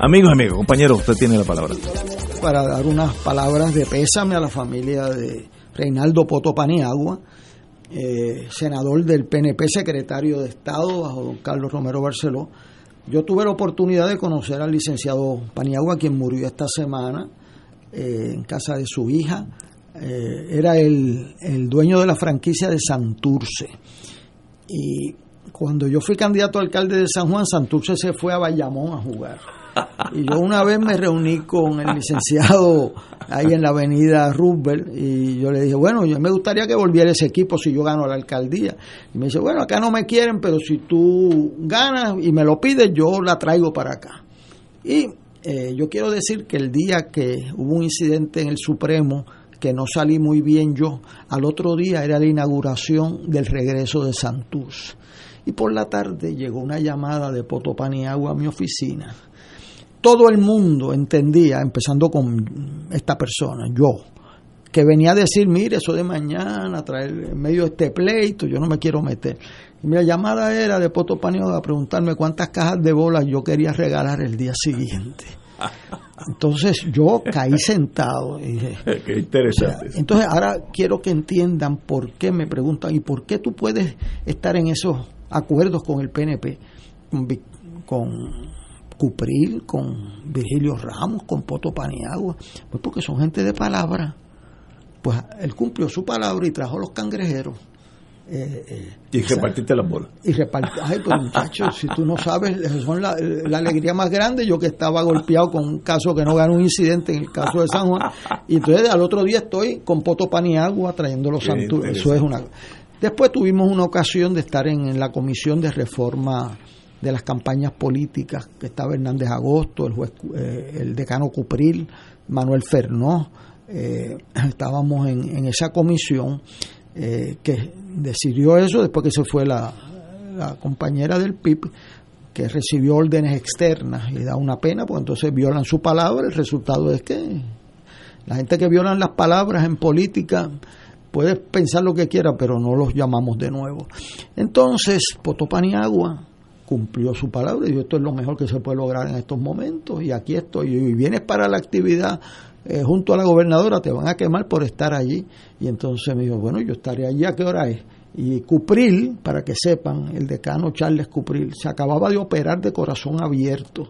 Amigos, amigos, compañero, usted tiene la palabra. Para dar unas palabras de pésame a la familia de Reinaldo Poto Paniagua, eh, senador del PNP, secretario de Estado bajo don Carlos Romero Barceló. Yo tuve la oportunidad de conocer al licenciado Paniagua, quien murió esta semana eh, en casa de su hija. Eh, era el, el dueño de la franquicia de Santurce. Y cuando yo fui candidato a alcalde de San Juan, Santurce se fue a Bayamón a jugar. Y yo una vez me reuní con el licenciado ahí en la avenida Roosevelt y yo le dije, bueno, yo me gustaría que volviera ese equipo si yo gano la alcaldía. Y me dice, bueno, acá no me quieren, pero si tú ganas y me lo pides, yo la traigo para acá. Y eh, yo quiero decir que el día que hubo un incidente en el Supremo, que no salí muy bien yo, al otro día era la inauguración del regreso de Santurce. Y por la tarde llegó una llamada de Potopaniagua a mi oficina todo el mundo entendía, empezando con esta persona, yo, que venía a decir, mire, eso de mañana, traer en medio de este pleito, yo no me quiero meter. Y mi llamada era de Poto Panio a preguntarme cuántas cajas de bolas yo quería regalar el día siguiente. Entonces yo caí sentado y dije, Qué interesante. entonces ahora quiero que entiendan por qué me preguntan y por qué tú puedes estar en esos acuerdos con el PNP, con Cupril, con Virgilio Ramos, con Poto Paniagua, pues porque son gente de palabra. Pues él cumplió su palabra y trajo los cangrejeros. Eh, eh, y repartiste las bolas. y repartir. Ay, pues muchachos, si tú no sabes, esas son la, la alegría más grande. Yo que estaba golpeado con un caso que no ganó un incidente en el caso de San Juan. Y entonces al otro día estoy con poto pan y agua trayendo los santuarios. Eso es una. Después tuvimos una ocasión de estar en, en la comisión de reforma de las campañas políticas, que estaba Hernández Agosto, el juez, eh, el decano Cupril, Manuel Fernó. eh, estábamos en, en esa comisión eh, que decidió eso después que se fue la, la compañera del PIB que recibió órdenes externas y da una pena porque entonces violan su palabra el resultado es que la gente que violan las palabras en política puede pensar lo que quiera pero no los llamamos de nuevo entonces Potopaniagua cumplió su palabra y dijo, esto es lo mejor que se puede lograr en estos momentos y aquí estoy y vienes para la actividad eh, junto a la gobernadora te van a quemar por estar allí y entonces me dijo bueno yo estaré allí a qué hora es y Cupril para que sepan el decano Charles Cupril se acababa de operar de corazón abierto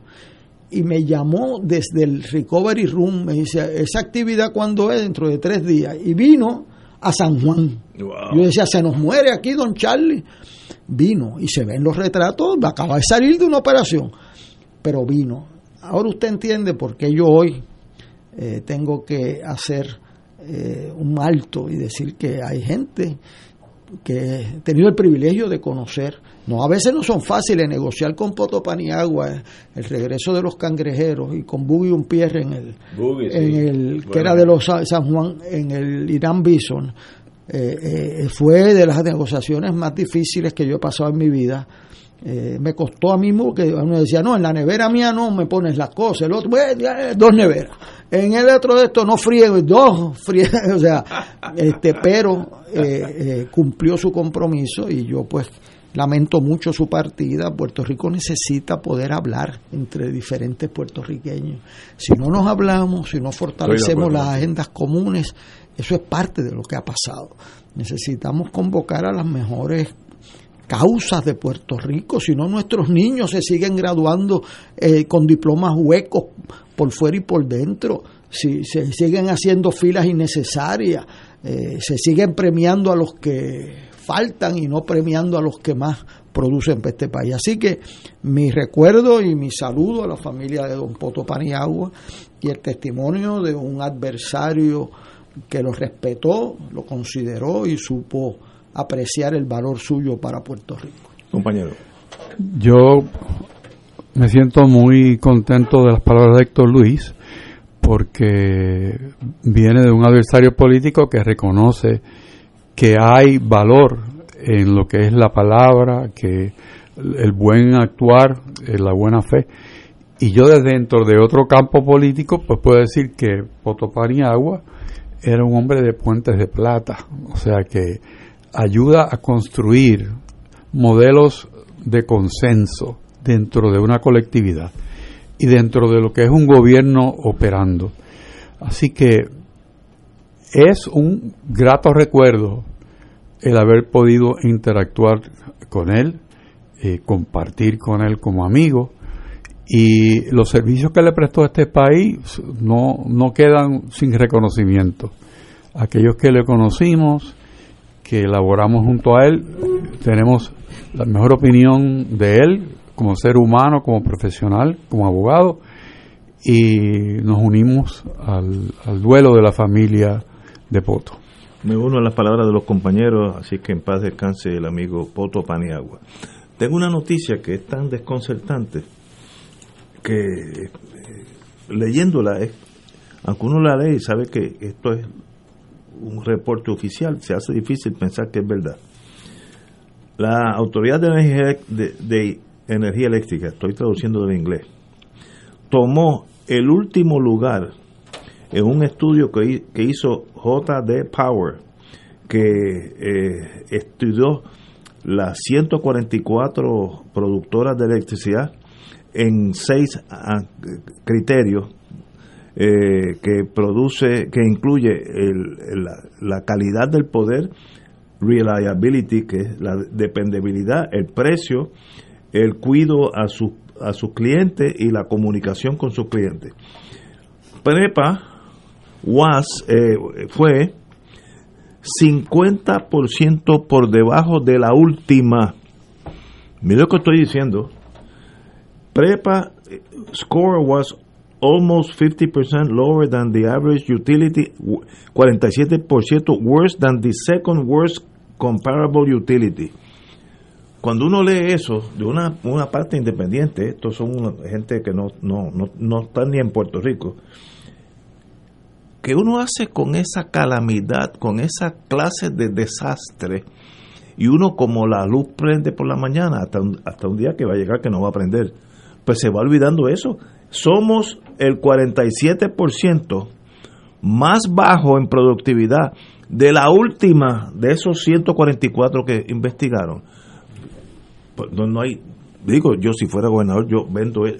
y me llamó desde el recovery room me dice esa actividad cuando es dentro de tres días y vino a San Juan. Yo decía se nos muere aquí don Charlie vino y se ven los retratos, acaba de salir de una operación, pero vino. Ahora usted entiende por qué yo hoy eh, tengo que hacer eh, un alto y decir que hay gente que he tenido el privilegio de conocer. No, a veces no son fáciles negociar con Potopaniagua el regreso de los cangrejeros y con Buggy Pierre en el, sí. en el que Bueno. era de los Sa- San Juan en el Irán Bison. Eh, eh, fue de las negociaciones más difíciles que yo he pasado en mi vida. Eh, me costó a mí mismo que uno decía, no, en la nevera mía no me pones las cosas, el otro, "Bueno, ya, dos neveras. En el otro de esto no friego, dos friego, o sea, este, pero eh, eh, cumplió su compromiso y yo pues lamento mucho su partida. Puerto Rico necesita poder hablar entre diferentes puertorriqueños. Si no nos hablamos, si no fortalecemos las agendas comunes, eso es parte de lo que ha pasado. Necesitamos convocar a las mejores causas de Puerto Rico, si no nuestros niños se siguen graduando eh, con diplomas huecos por fuera y por dentro, si se siguen haciendo filas innecesarias, eh, se siguen premiando a los que faltan y no premiando a los que más producen para este país. Así que mi recuerdo y mi saludo a la familia de don Poto Paniagua y el testimonio de un adversario que lo respetó, lo consideró y supo apreciar el valor suyo para Puerto Rico. Compañero. Yo me siento muy contento de las palabras de Héctor Luis porque viene de un adversario político que reconoce que hay valor en lo que es la palabra, que el buen actuar, eh, la buena fe. Y yo desde dentro de otro campo político, pues puedo decir que Potopaniagua era un hombre de puentes de plata, o sea que ayuda a construir modelos de consenso dentro de una colectividad y dentro de lo que es un gobierno operando. Así que es un grato recuerdo el haber podido interactuar con él, eh, compartir con él como amigo y los servicios que le prestó a este país no, no quedan sin reconocimiento. Aquellos que le conocimos, que elaboramos junto a él, tenemos la mejor opinión de él como ser humano, como profesional, como abogado, y nos unimos al, al duelo de la familia de Poto. Me uno a las palabras de los compañeros, así que en paz descanse el amigo Poto Paniagua. Tengo una noticia que es tan desconcertante que eh, leyéndola, es, aunque uno la lee y sabe que esto es un reporte oficial, se hace difícil pensar que es verdad. La Autoridad de Energía, de Energía Eléctrica, estoy traduciendo del inglés, tomó el último lugar en un estudio que, que hizo JD Power, que eh, estudió las 144 productoras de electricidad en seis ah, criterios eh, que produce, que incluye la, calidad del poder, reliability, que es la dependibilidad, el precio, el cuido a sus a sus clientes y la comunicación con sus clientes. Prepa was, eh, fue 50% por debajo de la última. Mira lo que estoy diciendo. Prepa score was almost 50% lower than the average utility, 47% worse than the second worst comparable utility. Cuando uno lee eso de una, una parte independiente, estos son gente que no, no, no, no están ni en Puerto Rico, que uno hace con esa calamidad, con esa clase de desastre, y uno como la luz prende por la mañana hasta un, hasta un día que va a llegar que no va a prender, pues se va olvidando eso. Somos el 47% más bajo en productividad de la última de esos 144 que investigaron. Pues no, no hay, digo, yo si fuera gobernador, yo vendo, eh,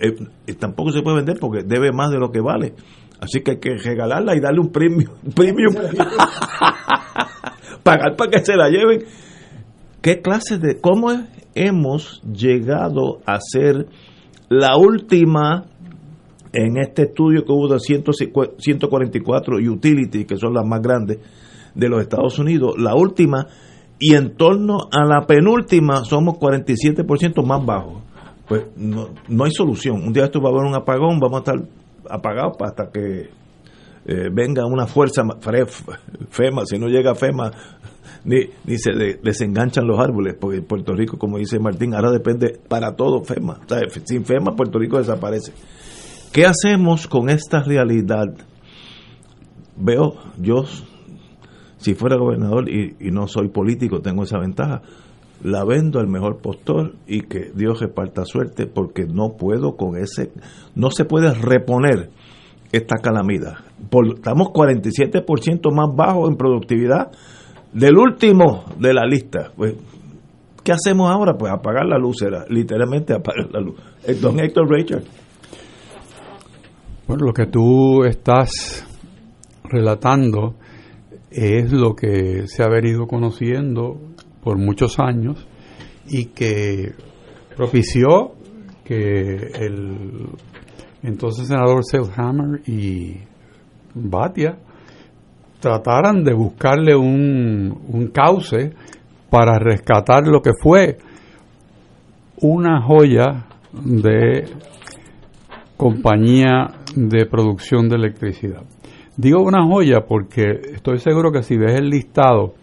eh, tampoco se puede vender porque debe más de lo que vale. Así que hay que regalarla y darle un premio, un premio pagar para que se la lleven. ¿Qué clase de, cómo hemos llegado a ser la última en este estudio que hubo de 144 utilities, que son las más grandes de los Estados Unidos, la última, y en torno a la penúltima somos 47% más bajos. Pues no, no hay solución. Un día esto va a haber un apagón, vamos a estar apagado hasta que eh, venga una fuerza FEMA, si no llega FEMA, ni, ni se desenganchan los árboles, porque Puerto Rico, como dice Martín, ahora depende para todo FEMA. sin FEMA Puerto Rico desaparece. ¿Qué hacemos con esta realidad? Veo, yo, si fuera gobernador y, y no soy político, tengo esa ventaja, la vendo al mejor postor y que Dios reparta suerte porque no puedo con ese, no se puede reponer esta calamidad. estamos 47% más bajo en productividad del último de la lista. Pues, ¿Qué hacemos ahora? Pues apagar la luz, era literalmente apagar la luz. Eh, don Héctor Richard. Bueno, lo que tú estás relatando es lo que se ha venido conociendo por muchos años y que propició que el entonces senador Selhammer y Batia trataran de buscarle un, un cauce para rescatar lo que fue una joya de compañía de producción de electricidad. Digo una joya porque estoy seguro que si ves el listado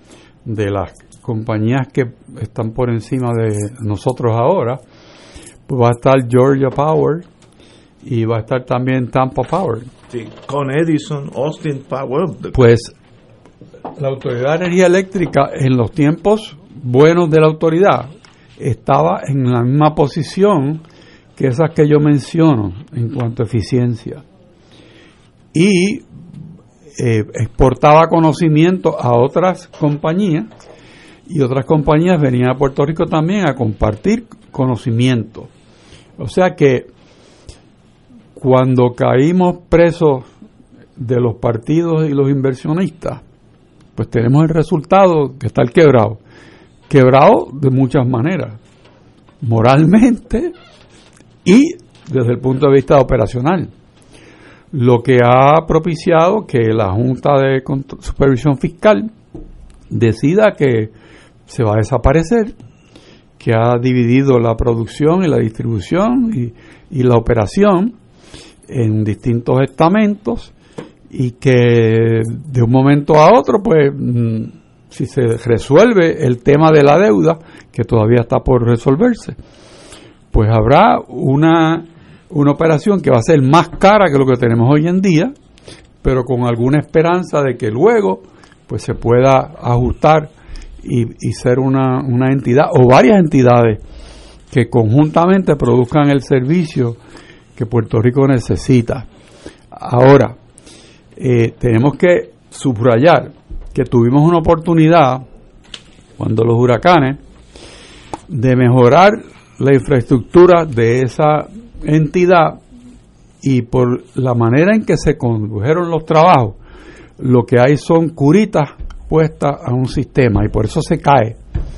de las compañías que están por encima de nosotros ahora, pues va a estar Georgia Power y va a estar también Tampa Power. Sí, con Edison, Austin Power. Pues la Autoridad de Energía Eléctrica en los tiempos buenos de la autoridad estaba en la misma posición que esas que yo menciono en cuanto a eficiencia. Y eh, exportaba conocimiento a otras compañías y otras compañías venían a Puerto Rico también a compartir conocimiento. O sea que cuando caímos presos de los partidos y los inversionistas, pues tenemos el resultado que está el quebrado. Quebrado de muchas maneras, moralmente y desde el punto de vista operacional. Lo que ha propiciado que la Junta de Supervisión Fiscal decida que se va a desaparecer, que ha dividido la producción y la distribución y, la operación en distintos estamentos y que de un momento a otro, pues, mm, si se resuelve el tema de la deuda, que todavía está por resolverse, pues habrá una, una operación que va a ser más cara que lo que tenemos hoy en día, pero con alguna esperanza de que luego pues se pueda ajustar y, ser una, una entidad o varias entidades que conjuntamente produzcan el servicio que Puerto Rico necesita. Ahora, eh, tenemos que subrayar que tuvimos una oportunidad cuando los huracanes de mejorar la infraestructura de esa entidad y por la manera en que se condujeron los trabajos, lo que hay son curitas puestas a un sistema y por eso se cae.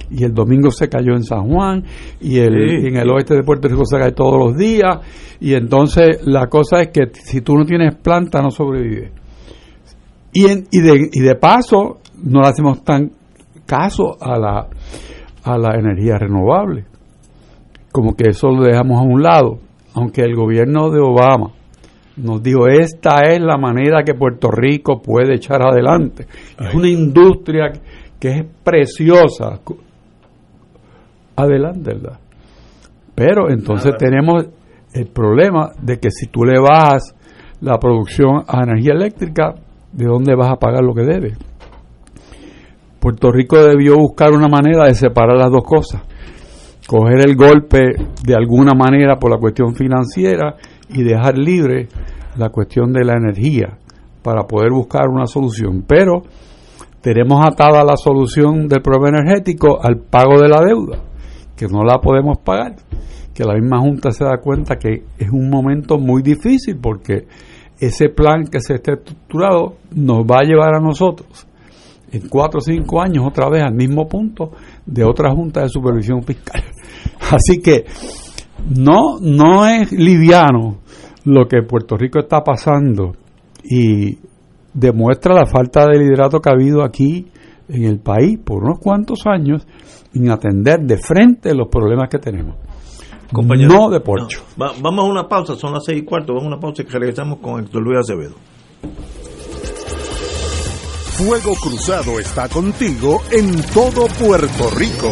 Y el domingo se cayó en San Juan y, el, en el oeste de Puerto Rico se cae todos los días. Y entonces la cosa es que si tú no tienes planta no sobrevives. Y, y, de, y de paso no le hacemos tan caso a la, a la energía renovable. Como que eso lo dejamos a un lado. Aunque el gobierno de Obama nos dijo, esta es la manera que Puerto Rico puede echar adelante. Es una industria que es preciosa. Adelante, ¿verdad? Pero entonces tenemos el problema de que si tú le bajas la producción a energía eléctrica, ¿de dónde vas a pagar lo que debes? Puerto Rico debió buscar una manera de separar las dos cosas. Coger el golpe de alguna manera por la cuestión financiera y dejar libre la cuestión de la energía para poder buscar una solución. Pero tenemos atada la solución del problema energético al pago de la deuda, que no la podemos pagar, que la misma Junta se da cuenta que es un momento muy difícil porque ese plan que se está estructurado nos va a llevar a nosotros en cuatro o cinco años otra vez al mismo punto de otra Junta de Supervisión Fiscal. Así que no, no es liviano lo que Puerto Rico está pasando y demuestra la falta de liderato que ha habido aquí en el país por unos cuantos años en atender de frente los problemas que tenemos. no de porcho. vamos a una pausa, son las seis y cuarto, vamos a una pausa y regresamos con Héctor Luis Acevedo. Fuego Cruzado está contigo en todo Puerto Rico.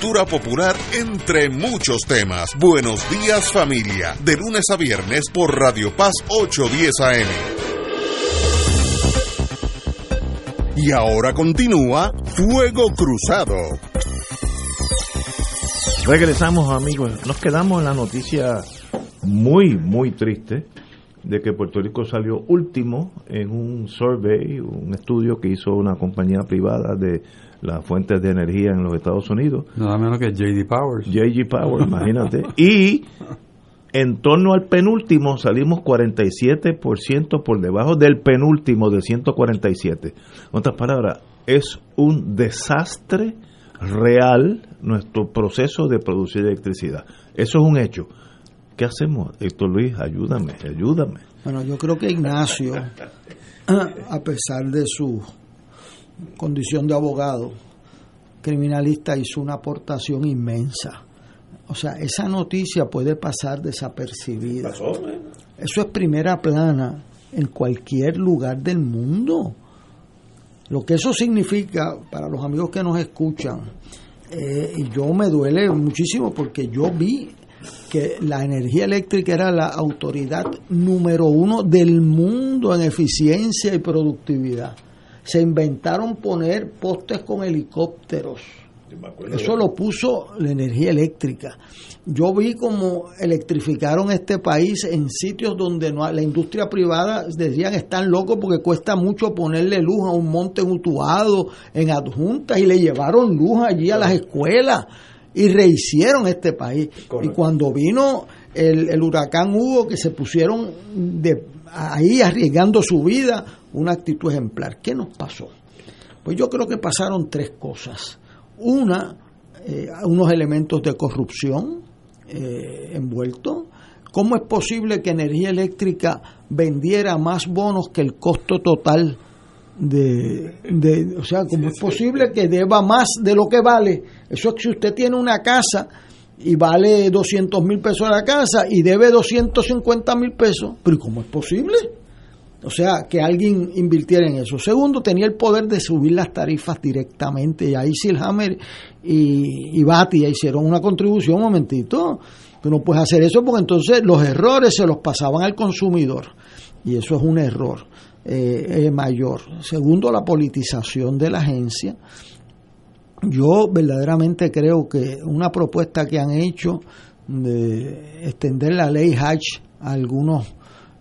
popular entre muchos temas. Buenos días familia, de lunes a viernes por Radio Paz 810 AM. Y ahora continúa Fuego Cruzado. Regresamos amigos, nos quedamos en la noticia muy, muy triste de que Puerto Rico salió último en un survey, un estudio que hizo una compañía privada de las fuentes de energía en los Estados Unidos. Nada menos que JD Powers. JD Powers, imagínate. Y en torno al penúltimo salimos 47% por debajo del penúltimo de 147. En otras palabras, es un desastre real nuestro proceso de producir electricidad. Eso es un hecho ¿Qué hacemos? Héctor Luis, ayúdame, ayúdame. Bueno, yo creo que Ignacio, a pesar de su condición de abogado criminalista, hizo una aportación inmensa. O sea, esa noticia puede pasar desapercibida. ¿eh? Eso es primera plana en cualquier lugar del mundo. Lo que eso significa para los amigos que nos escuchan, eh, y yo me duele muchísimo porque yo vi que la energía eléctrica era la autoridad número uno del mundo en eficiencia y productividad. Se inventaron poner postes con helicópteros. Eso lo puso la energía eléctrica. Yo vi como electrificaron este país en sitios donde no, la industria privada decían están locos porque cuesta mucho ponerle luz a un monte mutuado en adjuntas y le llevaron luz allí a las escuelas y rehicieron este país. Y cuando vino el, el, huracán Hugo, que se pusieron de, ahí arriesgando su vida, una actitud ejemplar. ¿Qué nos pasó? Pues yo creo que pasaron tres cosas. Una, eh, unos elementos de corrupción eh, envueltos. ¿Cómo es posible que energía eléctrica vendiera más bonos que el costo total de, de, o sea, ¿cómo es posible que deba más de lo que vale? Eso es que si usted tiene una casa y vale 200 mil pesos la casa y debe 250 mil pesos, pero ¿cómo es posible? O sea, que alguien invirtiera en eso. Segundo, tenía el poder de subir las tarifas directamente. Y ahí Silhammer y, y Batia hicieron una contribución, un momentito. Tú no puedes hacer eso porque entonces los errores se los pasaban al consumidor. Y eso es un error eh, mayor. Segundo, la politización de la agencia. Yo verdaderamente creo que una propuesta que han hecho de extender la ley Hatch a algunos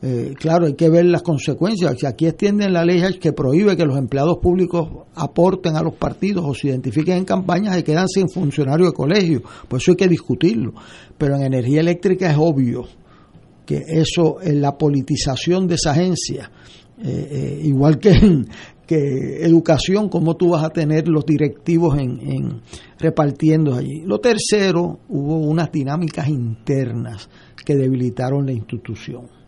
eh, claro, hay que ver las consecuencias. Si aquí extienden la ley que prohíbe que los empleados públicos aporten a los partidos o se identifiquen en campañas y quedan sin funcionario de colegio, pues eso hay que discutirlo. Pero en energía eléctrica es obvio que eso, en la politización de esa agencia, eh, eh, igual que en que educación, cómo tú vas a tener los directivos en, en repartiendo allí. Lo tercero, hubo unas dinámicas internas que debilitaron la institución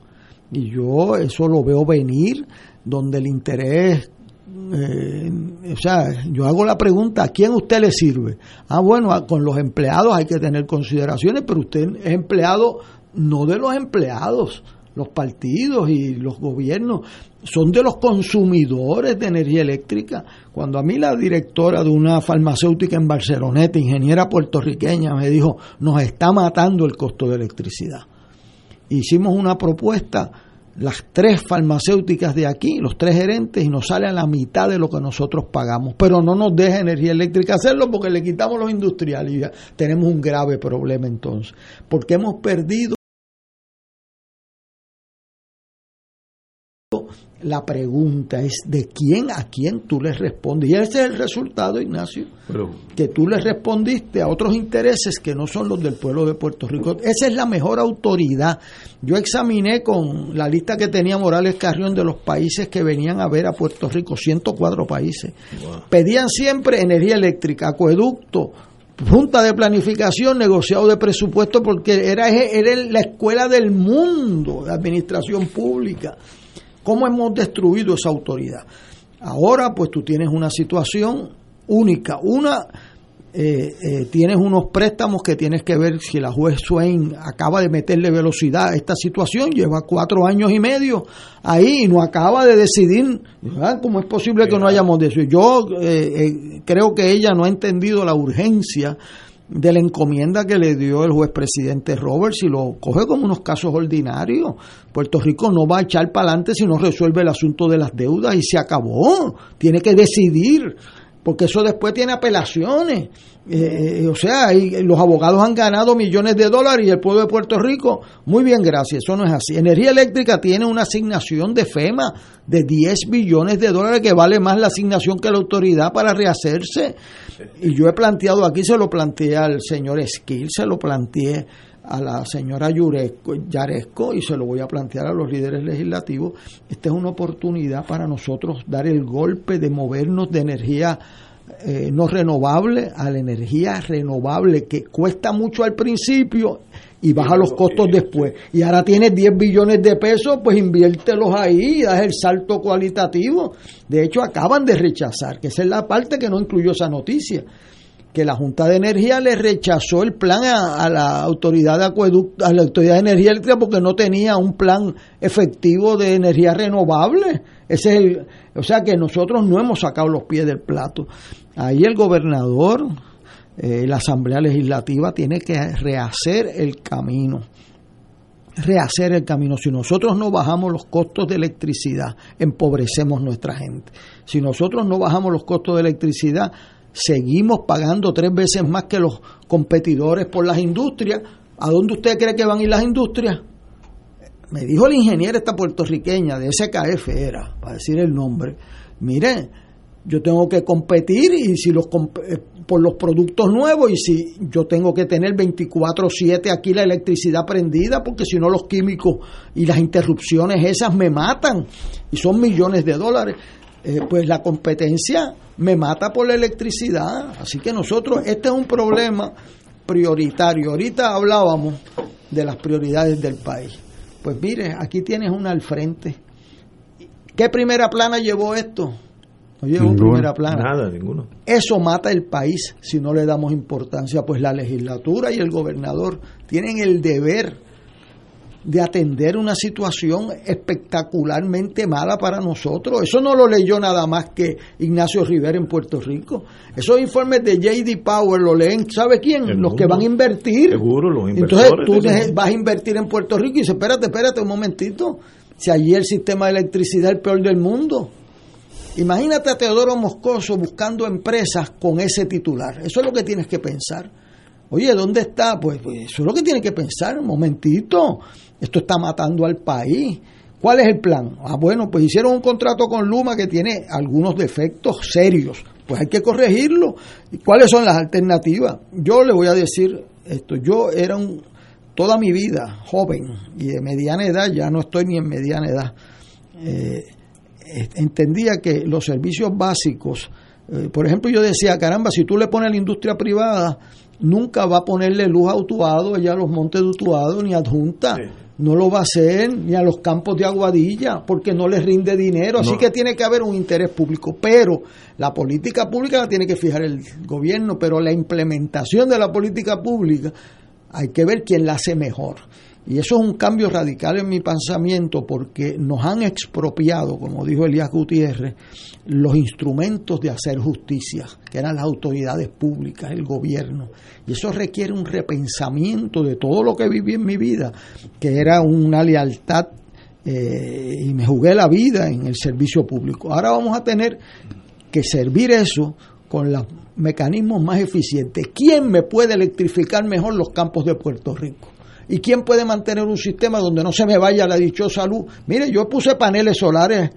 y yo eso lo veo venir, donde el interés, eh, o sea, yo hago la pregunta, ¿a quién usted le sirve? Ah, bueno, con los empleados hay que tener consideraciones, pero usted es empleado no de los empleados, los partidos y los gobiernos, son de los consumidores de energía eléctrica. Cuando a mí la directora de una farmacéutica en Barceloneta, ingeniera puertorriqueña, me dijo, nos está matando el costo de electricidad hicimos una propuesta, las tres farmacéuticas de aquí, los tres gerentes, y nos sale a la mitad de lo que nosotros pagamos. Pero no nos deja energía eléctrica hacerlo porque le quitamos los industriales y ya tenemos un grave problema entonces. Porque hemos perdido la pregunta es de quién a quién tú le respondes. Y ese es el resultado, Ignacio, que tú le respondiste a otros intereses que no son los del pueblo de Puerto Rico. Esa es la mejor autoridad. Yo examiné con la lista que tenía Morales Carrión de los países que venían a ver a Puerto Rico, 104 países. Pedían siempre energía eléctrica, acueducto, Junta de Planificación, negociado de presupuesto, porque era, era la escuela del mundo de administración pública. ¿Cómo hemos destruido esa autoridad? Ahora pues tú tienes una situación única. Una, eh, eh, tienes unos préstamos que tienes que ver si la juez Swain acaba de meterle velocidad a esta situación, lleva cuatro años y medio ahí y no acaba de decidir cómo es posible que no hayamos de eso. Yo eh, creo que ella no ha entendido la urgencia de la encomienda que le dio el juez presidente Roberts y lo coge como unos casos ordinarios. Puerto Rico no va a echar para adelante si no resuelve el asunto de las deudas y se acabó. Tiene que decidir, porque eso después tiene apelaciones. Eh, o sea, los abogados han ganado millones de dólares y el pueblo de Puerto Rico, muy bien, gracias, eso no es así. Energía Eléctrica tiene una asignación de FEMA de 10 billones de dólares que vale más la asignación que la autoridad para rehacerse. Y yo he planteado aquí, se lo planteé al señor Esquil, se lo planteé a la señora Yaresco y se lo voy a plantear a los líderes legislativos. Esta es una oportunidad para nosotros dar el golpe de movernos de energía eh, no renovable a la energía renovable, que cuesta mucho al principio y baja los costos después. Y ahora tienes 10 billones de pesos, pues inviértelos ahí y das el salto cualitativo. De hecho, acaban de rechazar, que esa es la parte que no incluyó esa noticia, que la Junta de Energía le rechazó el plan a, la autoridad de acueducto, a la autoridad de energía eléctrica porque no tenía un plan efectivo de energía renovable. Ese es el, o sea que nosotros no hemos sacado los pies del plato. Ahí el gobernador, eh, la Asamblea Legislativa tiene que rehacer el camino. Rehacer el camino. Si nosotros no bajamos los costos de electricidad, empobrecemos nuestra gente. Si nosotros no bajamos los costos de electricidad, seguimos pagando tres veces más que los competidores por las industrias. ¿A dónde usted cree que van a ir las industrias? Me dijo el ingeniero esta puertorriqueña de SKF era, para decir el nombre, mire, yo tengo que competir y si los eh, por los productos nuevos y si yo tengo que tener 24/7 aquí la electricidad prendida porque si no los químicos y las interrupciones esas me matan y son millones de dólares eh, pues la competencia me mata por la electricidad así que nosotros este es un problema prioritario ahorita hablábamos de las prioridades del país pues mire aquí tienes una al frente ¿qué primera plana llevó esto? No primera plana. Nada, ninguno. Eso mata el país si no le damos importancia. Pues la legislatura y el gobernador tienen el deber de atender una situación espectacularmente mala para nosotros. Eso no lo leyó nada más que Ignacio Rivera en Puerto Rico. Esos informes de JD Power lo leen, ¿sabe quién? los que van a invertir. Seguro, los inversores. Entonces tú vas a invertir en Puerto Rico y dices, espérate, espérate un momentito. Si allí el sistema de electricidad es el peor del mundo. Imagínate a Teodoro Moscoso buscando empresas con ese titular. Eso es lo que tienes que pensar. Oye, ¿dónde está? Pues, pues, eso es lo que tienes que pensar. Un momentito, esto está matando al país. ¿Cuál es el plan? Ah, bueno, pues hicieron un contrato con Luma que tiene algunos defectos serios. Pues hay que corregirlo. ¿Y cuáles son las alternativas? Yo le voy a decir esto. Yo era un, toda mi vida joven y de mediana edad, ya no estoy ni en mediana edad. Eh, entendía que los servicios básicos, eh, por ejemplo, yo decía, caramba, si tú le pones a la industria privada, nunca va a ponerle luz a Utuado, allá a los montes de Utuado, ni adjunta. No lo va a hacer ni a los campos de Aguadilla porque no les rinde dinero. Así que tiene que haber un interés público. Pero la política pública la tiene que fijar el gobierno, pero la implementación de la política pública hay que ver quién la hace mejor. Y eso es un cambio radical en mi pensamiento porque nos han expropiado, como dijo Elías Gutiérrez, los instrumentos de hacer justicia, que eran las autoridades públicas, el gobierno. Y eso requiere un repensamiento de todo lo que viví en mi vida, que era una lealtad eh, y me jugué la vida en el servicio público. Ahora vamos a tener que servir eso con los mecanismos más eficientes. ¿Quién me puede electrificar mejor los campos de Puerto Rico? ¿Y quién puede mantener un sistema donde no se me vaya la dichosa luz? Mire, yo puse paneles solares,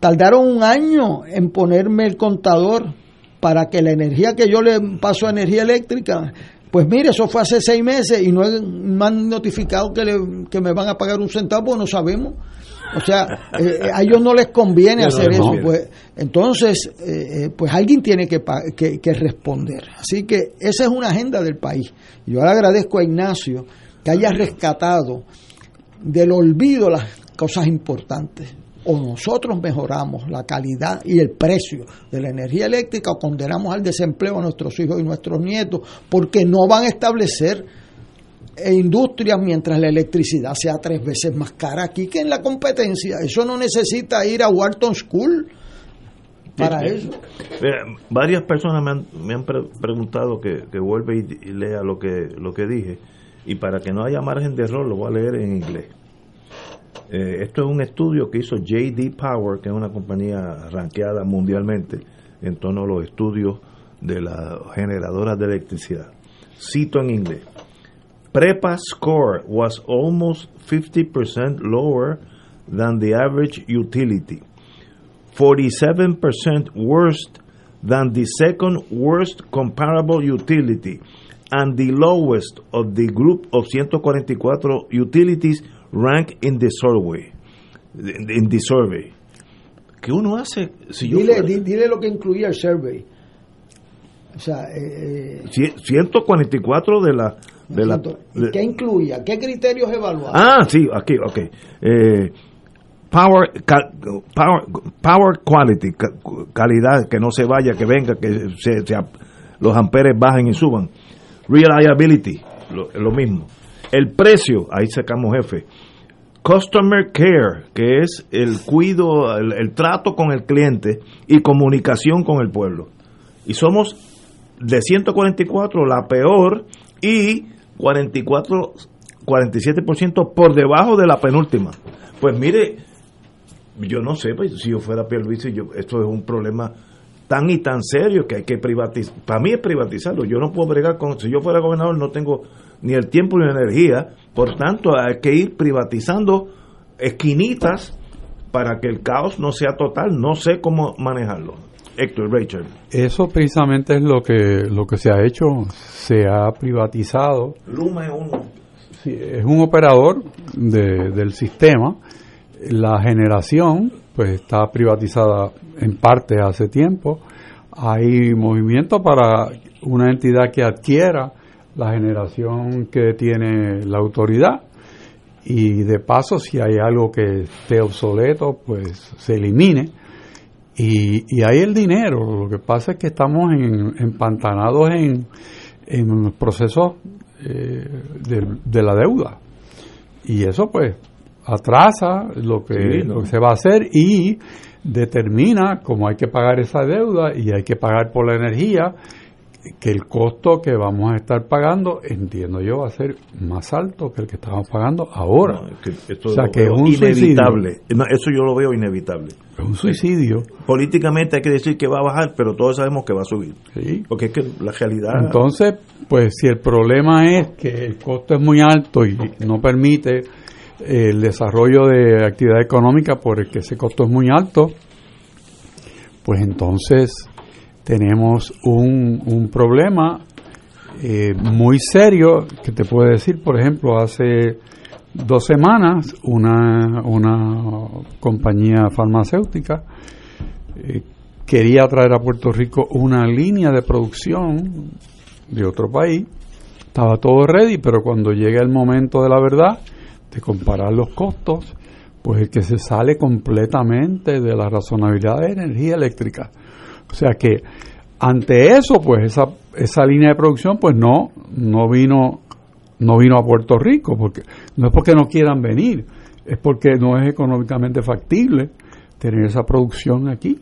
tardaron un año en ponerme el contador para que la energía que yo le paso a energía eléctrica, pues mire, eso fue hace seis meses y no me han notificado que, que me van a pagar un centavo, pues no sabemos. O sea, eh, a ellos no les conviene hacer eso. Pues, entonces, eh, eh, pues alguien tiene que, que, que, responder. Así que esa es una agenda del país. Yo le agradezco a Ignacio que haya rescatado del olvido las cosas importantes. O nosotros mejoramos la calidad y el precio de la energía eléctrica o condenamos al desempleo a nuestros hijos y nuestros nietos porque no van a establecer industrias mientras la electricidad sea tres veces más cara aquí que en la competencia. Eso no necesita ir a Wharton School para eso. varias personas me han, me han preguntado que, que vuelva y, lea lo que, lo que dije y para que no haya margen de error lo voy a leer en inglés. Eh, esto es un estudio que hizo JD Power, que es una compañía ranqueada mundialmente en torno a los estudios de las generadoras de electricidad. Cito en inglés. Prepa score was almost 50% lower than the average utility, 47% worse than the second worst comparable utility, and the lowest of the group of 144 utilities ranked in the survey. In the survey. ¿Qué uno hace? Si yo dile, dile lo que incluía el survey. O sea, eh, 144 de la... De la ¿Y qué incluía? ¿Qué criterios evaluaban? Ah, sí, aquí, ok. Eh, power, power, power quality, calidad, que no se vaya, que venga, que se, los amperes bajen y suban. Reliability, lo, mismo. El precio, ahí sacamos jefe. Customer Care, que es el cuido, el, trato con el cliente y comunicación con el pueblo. Y somos de 144 la peor y 44, 47% por debajo de la penúltima. Pues mire, yo no sé, pues, si yo fuera Pierluisi, yo, esto es un problema tan y tan serio que hay que privatizar. Para mí es privatizarlo. Yo no puedo bregar con. Si yo fuera gobernador, no tengo ni el tiempo ni la energía. Por tanto, hay que ir privatizando esquinitas para que el caos no sea total. No sé cómo manejarlo. Héctor, Rachel. Eso precisamente es lo que, lo que se ha hecho. Se ha privatizado. Luma es un, es un operador de, del sistema. La generación pues está privatizada en parte hace tiempo. Hay movimiento para una entidad que adquiera la generación que tiene la autoridad y de paso si hay algo que esté obsoleto pues se elimine. Y, y hay el dinero. Lo que pasa es que estamos en, empantanados en, en procesos eh, de, la deuda. Y eso pues atrasa lo que, lo que se va a hacer y determina cómo hay que pagar esa deuda y hay que pagar por la energía que el costo que vamos a estar pagando, entiendo yo, va a ser más alto que el que estamos pagando ahora. o sea, que es un inevitable. eso yo lo veo inevitable. Es un suicidio. Políticamente hay que decir que va a bajar, pero todos sabemos que va a subir. Sí. Porque es que la realidad. Entonces, pues si el problema es que el costo es muy alto y no permite el desarrollo de actividad económica porque ese costo es muy alto, pues entonces tenemos un, un problema eh, muy serio que te puedo decir, por ejemplo, hace dos semanas una, una compañía farmacéutica eh, quería traer a Puerto Rico una línea de producción de otro país, estaba todo ready, pero cuando llega el momento de la verdad, de comparar los costos, pues el que se sale completamente de la razonabilidad de energía eléctrica. O sea que ante eso, pues esa, esa línea de producción pues no, no vino no vino a Puerto Rico, porque no es porque no quieran venir, es porque no es económicamente factible tener esa producción aquí.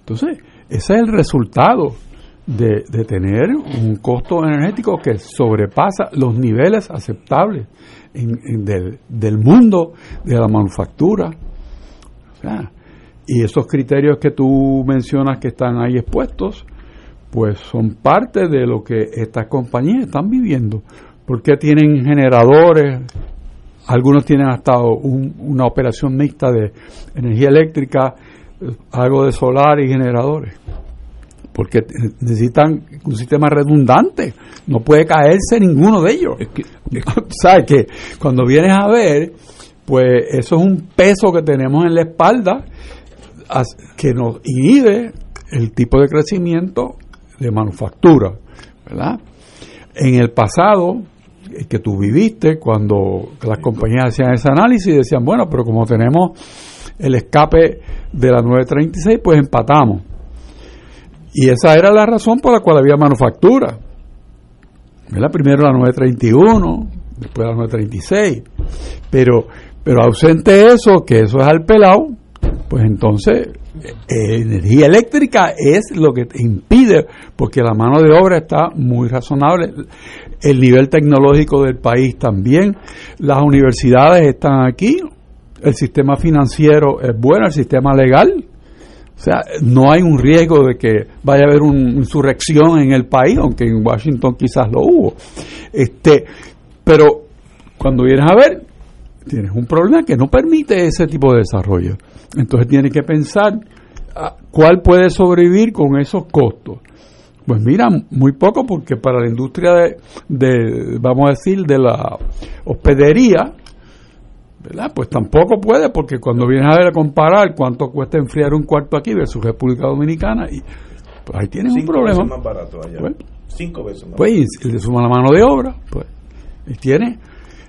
Entonces, ese es el resultado de, tener un costo energético que sobrepasa los niveles aceptables del, del, mundo de la manufactura. y esos criterios que tú mencionas que están ahí expuestos, pues son parte de lo que estas compañías están viviendo. Porque tienen generadores, algunos tienen hasta una operación mixta de energía eléctrica, algo de solar y generadores porque necesitan un sistema redundante, no puede caerse ninguno de ellos. Es que, ¿Sabes que Cuando vienes a ver, pues eso es un peso que tenemos en la espalda que nos inhibe el tipo de crecimiento de manufactura, ¿verdad? En el pasado, que tú viviste, cuando las compañías hacían ese análisis, decían, bueno, pero como tenemos el escape de la 936, pues empatamos y esa era la razón por la cual había manufactura. ¿verdad? Primero la 931, después la 936. Pero, pero ausente eso, que eso es al pelado, pues entonces eh, energía eléctrica es lo que te impide, porque la mano de obra está muy razonable, el nivel tecnológico del país también, las universidades están aquí, el sistema financiero es bueno, el sistema legal sea, no hay un riesgo de que vaya a haber una insurrección en el país, aunque en Washington quizás lo hubo. Este, pero cuando vienes a ver, tienes un problema que no permite ese tipo de desarrollo. Entonces tienes que pensar ah, cuál puede sobrevivir con esos costos. Pues mira, muy poco porque para la industria de, de vamos a decir, de la hospedería, ¿verdad? Pues tampoco puede, porque cuando vienes a ver a comparar cuánto cuesta enfriar un cuarto aquí versus República Dominicana, y Pues ahí Cinco un problema. veces más barato allá. Bueno. Cinco veces más Pues y le suman la mano de obra, pues y tiene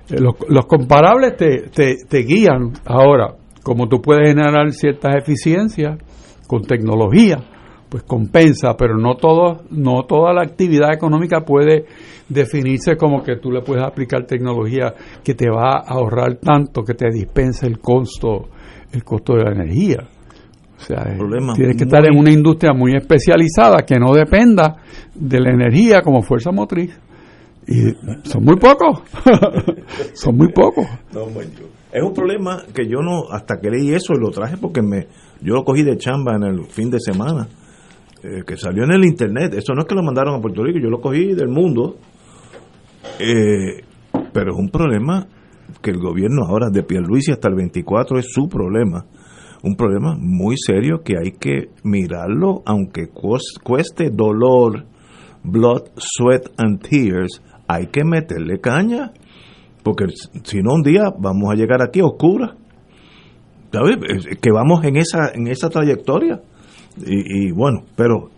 eh, los, los comparables te, te, te guían ahora, como tú puedes generar ciertas eficiencias con tecnología, pues compensa, pero no todo, no toda la actividad económica puede definirse como que tú le puedes aplicar tecnología que te va a ahorrar tanto que te dispensa el costo, el costo de la energía. O sea, Problema tienes que estar en una industria muy especializada que no dependa de la energía como fuerza motriz. Y son muy pocos. son muy pocos. No, es un problema que yo no, hasta que leí eso, y lo traje porque me yo lo cogí de chamba en el fin de semana, eh, que salió en el internet. Eso no es que lo mandaron a Puerto Rico, yo lo cogí del mundo. Eh, pero es un problema que el gobierno ahora de Pierluisi hasta el 24 es su problema. Un problema muy serio que hay que mirarlo, aunque cueste dolor, blood, sweat and tears, hay que meterle caña. Porque si no un día vamos a llegar aquí a oscuras. ¿Sabes? Es Que vamos en esa, en esa trayectoria. Y, bueno, pero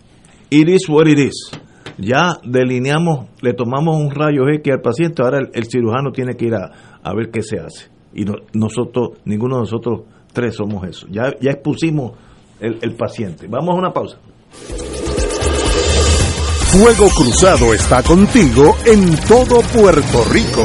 it is what it is. Ya delineamos, le tomamos un rayo X al paciente, ahora el, cirujano tiene que ir a, a ver qué se hace. Y no- nosotros, ninguno de nosotros tres somos eso. Ya, ya expusimos el, el paciente. Vamos a una pausa. Fuego Cruzado está contigo en todo Puerto Rico.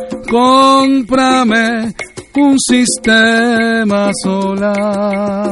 Cómprame un sistema solar.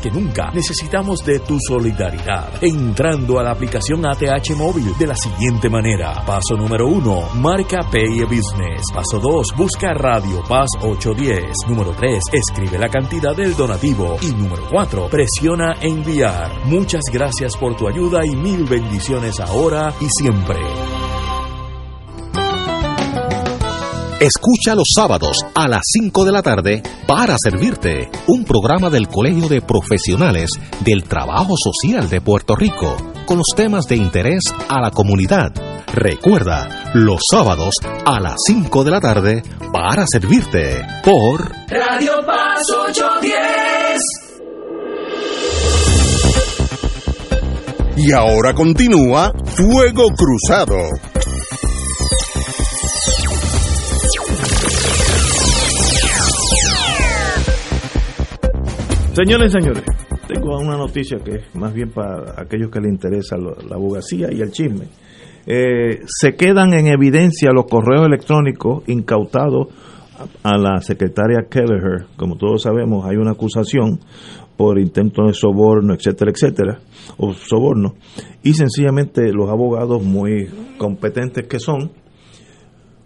que nunca necesitamos de tu solidaridad. Entrando a la aplicación ATH móvil de la siguiente manera. Paso número uno, marca Pay Business. Paso 2, busca Radio Paz 810. Número 3, escribe la cantidad del donativo. Y número 4, presiona enviar. Muchas gracias por tu ayuda y mil bendiciones ahora y siempre. Escucha los sábados a las 5 de la tarde para servirte un programa del Colegio de Profesionales del Trabajo Social de Puerto Rico con los temas de interés a la comunidad. Recuerda, los sábados a las 5 de la tarde para servirte por Radio Paz 810. Y ahora continúa Fuego Cruzado. Señores y señores, tengo una noticia que es más bien para aquellos que les interesa la abogacía y el chisme. Eh, se quedan en evidencia los correos electrónicos incautados a la secretaria Kelleher. Como todos sabemos, hay una acusación por intento de soborno, etcétera, etcétera, o soborno. Y sencillamente los abogados muy competentes que son,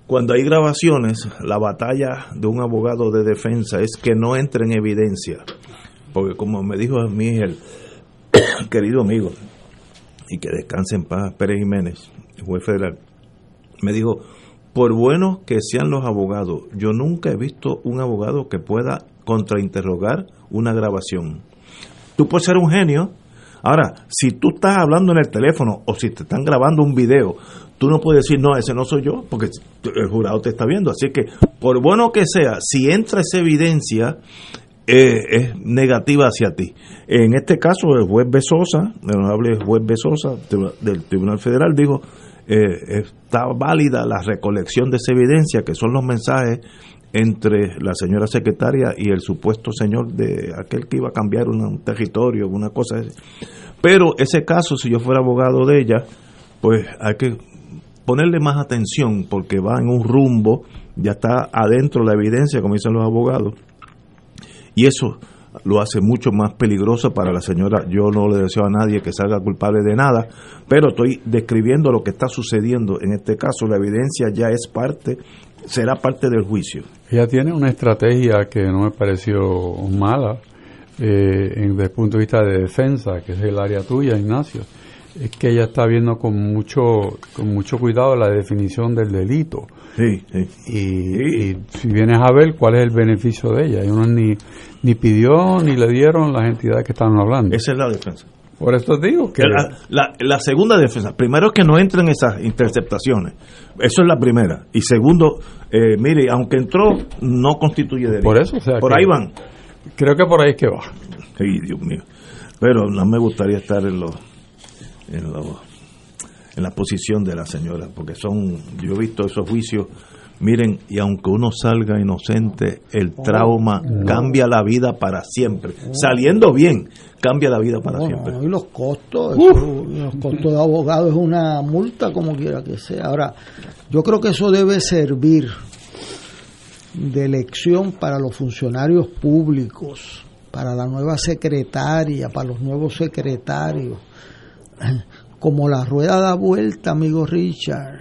cuando hay grabaciones, la batalla de un abogado de defensa es que no entre en evidencia. Porque como me dijo a mí el querido amigo, y que descanse en paz Pérez Jiménez, juez federal, me dijo, por buenos que sean los abogados, yo nunca he visto un abogado que pueda contrainterrogar una grabación. Tú puedes ser un genio. Ahora, si tú estás hablando en el teléfono o si te están grabando un video, tú no puedes decir, no, ese no soy yo, porque el jurado te está viendo. Así que, por bueno que sea, si entra esa evidencia, es negativa hacia ti. En este caso, el juez Besosa, el honorable juez Besosa del Tribunal Federal, dijo, eh, está válida la recolección de esa evidencia, que son los mensajes entre la señora secretaria y el supuesto señor de aquel que iba a cambiar un territorio, una cosa así. Pero ese caso, si yo fuera abogado de ella, pues hay que ponerle más atención porque va en un rumbo, ya está adentro la evidencia, como dicen los abogados, y eso lo hace mucho más peligroso para la señora. Yo no le deseo a nadie que salga culpable de nada, pero estoy describiendo lo que está sucediendo. En este caso, la evidencia ya es parte, será parte del juicio. Ella tiene una estrategia que no me pareció mala eh, desde el punto de vista de defensa, que es el área tuya, Ignacio. Es que ella está viendo con mucho con mucho cuidado la definición del delito. Sí, sí. Y, y si vienes a ver cuál es el beneficio de ella, y uno ni, ni pidió ni le dieron las entidades que estaban hablando. Esa es la defensa. Por eso digo que La, la- la segunda defensa, primero que no entren esas interceptaciones, eso es la primera. Y segundo, eh, mire, aunque entró, no constituye delito. Por eso, o sea Por ahí van. creo que por ahí es que va. Ay, Dios mío. Pero no me gustaría estar en los en los en la posición de la señora, porque son, yo he visto esos juicios, miren, y aunque uno salga inocente, el trauma cambia la vida para siempre. Saliendo bien, cambia la vida para No, siempre. no, y los costos, eso, los costos de abogado es una multa como quiera que sea. Ahora, yo creo que eso debe servir de lección para los funcionarios públicos, para la nueva secretaria, para los nuevos secretarios. Como la rueda da vuelta, amigo Richard.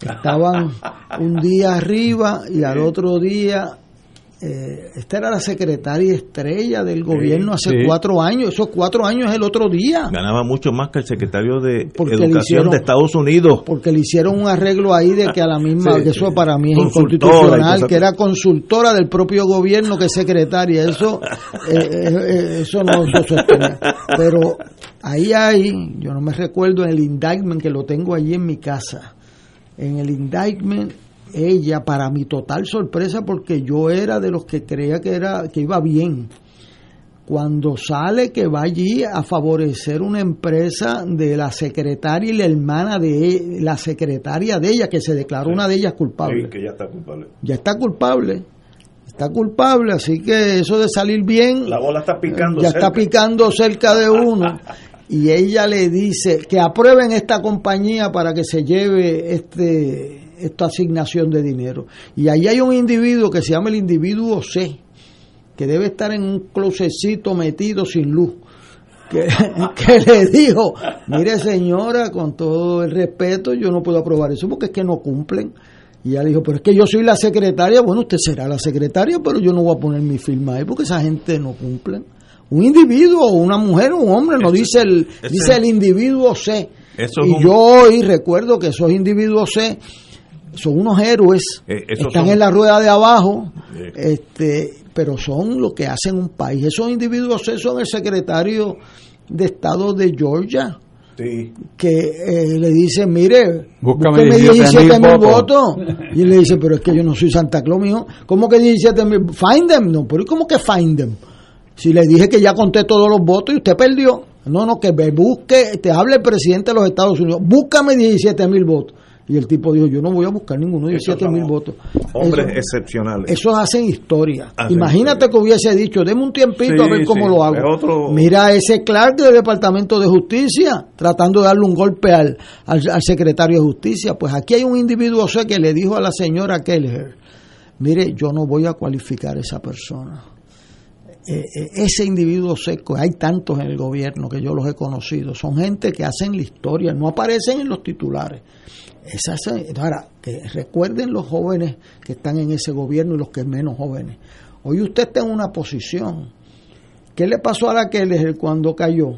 Estaban un día arriba y al otro día eh, esta era la secretaria estrella del gobierno hace sí. cuatro años. Esos cuatro años es el otro día. Ganaba mucho más que el secretario de Porque Educación hicieron- de Estados Unidos. Porque le hicieron un arreglo ahí de que a la misma, Sí, que eso para mí es inconstitucional, que era consultora del propio gobierno que secretaria. Eso, eh, eh, eh, eso no se sostenía. Pero ahí hay, yo no me recuerdo en el indictment que lo tengo allí en mi casa. En el indictment ella, para mi total sorpresa, porque yo era de los que creía que era que iba bien, cuando sale que va allí a favorecer una empresa de la secretaria y la hermana de e- la secretaria de ella, que se declaró una de ellas culpable. Sí, que ya está culpable. Ya está culpable. Está culpable, así que eso de salir bien La bola está picando. ya cerca. está picando cerca de uno y ella le dice que aprueben esta compañía para que se lleve este esta asignación de dinero y ahí hay un individuo que se llama el individuo C que debe estar en un closetcito metido sin luz que, que le dijo mire señora con todo el respeto yo no puedo aprobar eso porque es que no cumplen y ella le dijo, pero es que yo soy la secretaria. Bueno, usted será la secretaria, pero yo no voy a poner mi firma ahí porque esa gente no cumple. Un individuo, una mujer, un hombre, no dice el, dice el individuo C. Eso y un- yo hoy recuerdo que esos individuos C son unos héroes, Eh, están son- en la rueda de abajo, Eh. este, pero son lo que hacen un país. Esos individuos son el secretario de Estado de Georgia Sí. que eh, le dice, mire, Búscame búsqueme 17,000 17 mil votos. Y le dice, pero es que yo no soy Santa Claus, mijo. ¿Cómo que 17 mil? Find them. No, pero ¿y ¿cómo que find them? Si le dije que ya conté todos los votos y usted perdió. No, no, que me busque, te hable el presidente de los Estados Unidos. Búscame 17 mil votos. Y el tipo dijo, yo no voy a buscar ninguno de 17 mil votos. Hombres Eso- excepcionales. esos hacen historia. Hacen Imagínate que hubiese dicho, deme un tiempito a ver cómo sí, lo hago. otro- Mira ese Clark del Departamento de Justicia tratando de darle un golpe al, al, al secretario de Justicia. Pues aquí hay un individuo o sea, que le dijo a la señora Kelleher, mire, yo no voy a cualificar a esa persona. Eh, eh, ese individuo seco, hay tantos en el gobierno que yo los he conocido, son gente que hacen la historia, no aparecen en los titulares. Esa, ahora, que recuerden los jóvenes que están en ese gobierno y los que menos jóvenes. Hoy usted está en una posición. ¿Qué le pasó a la Keller cuando cayó?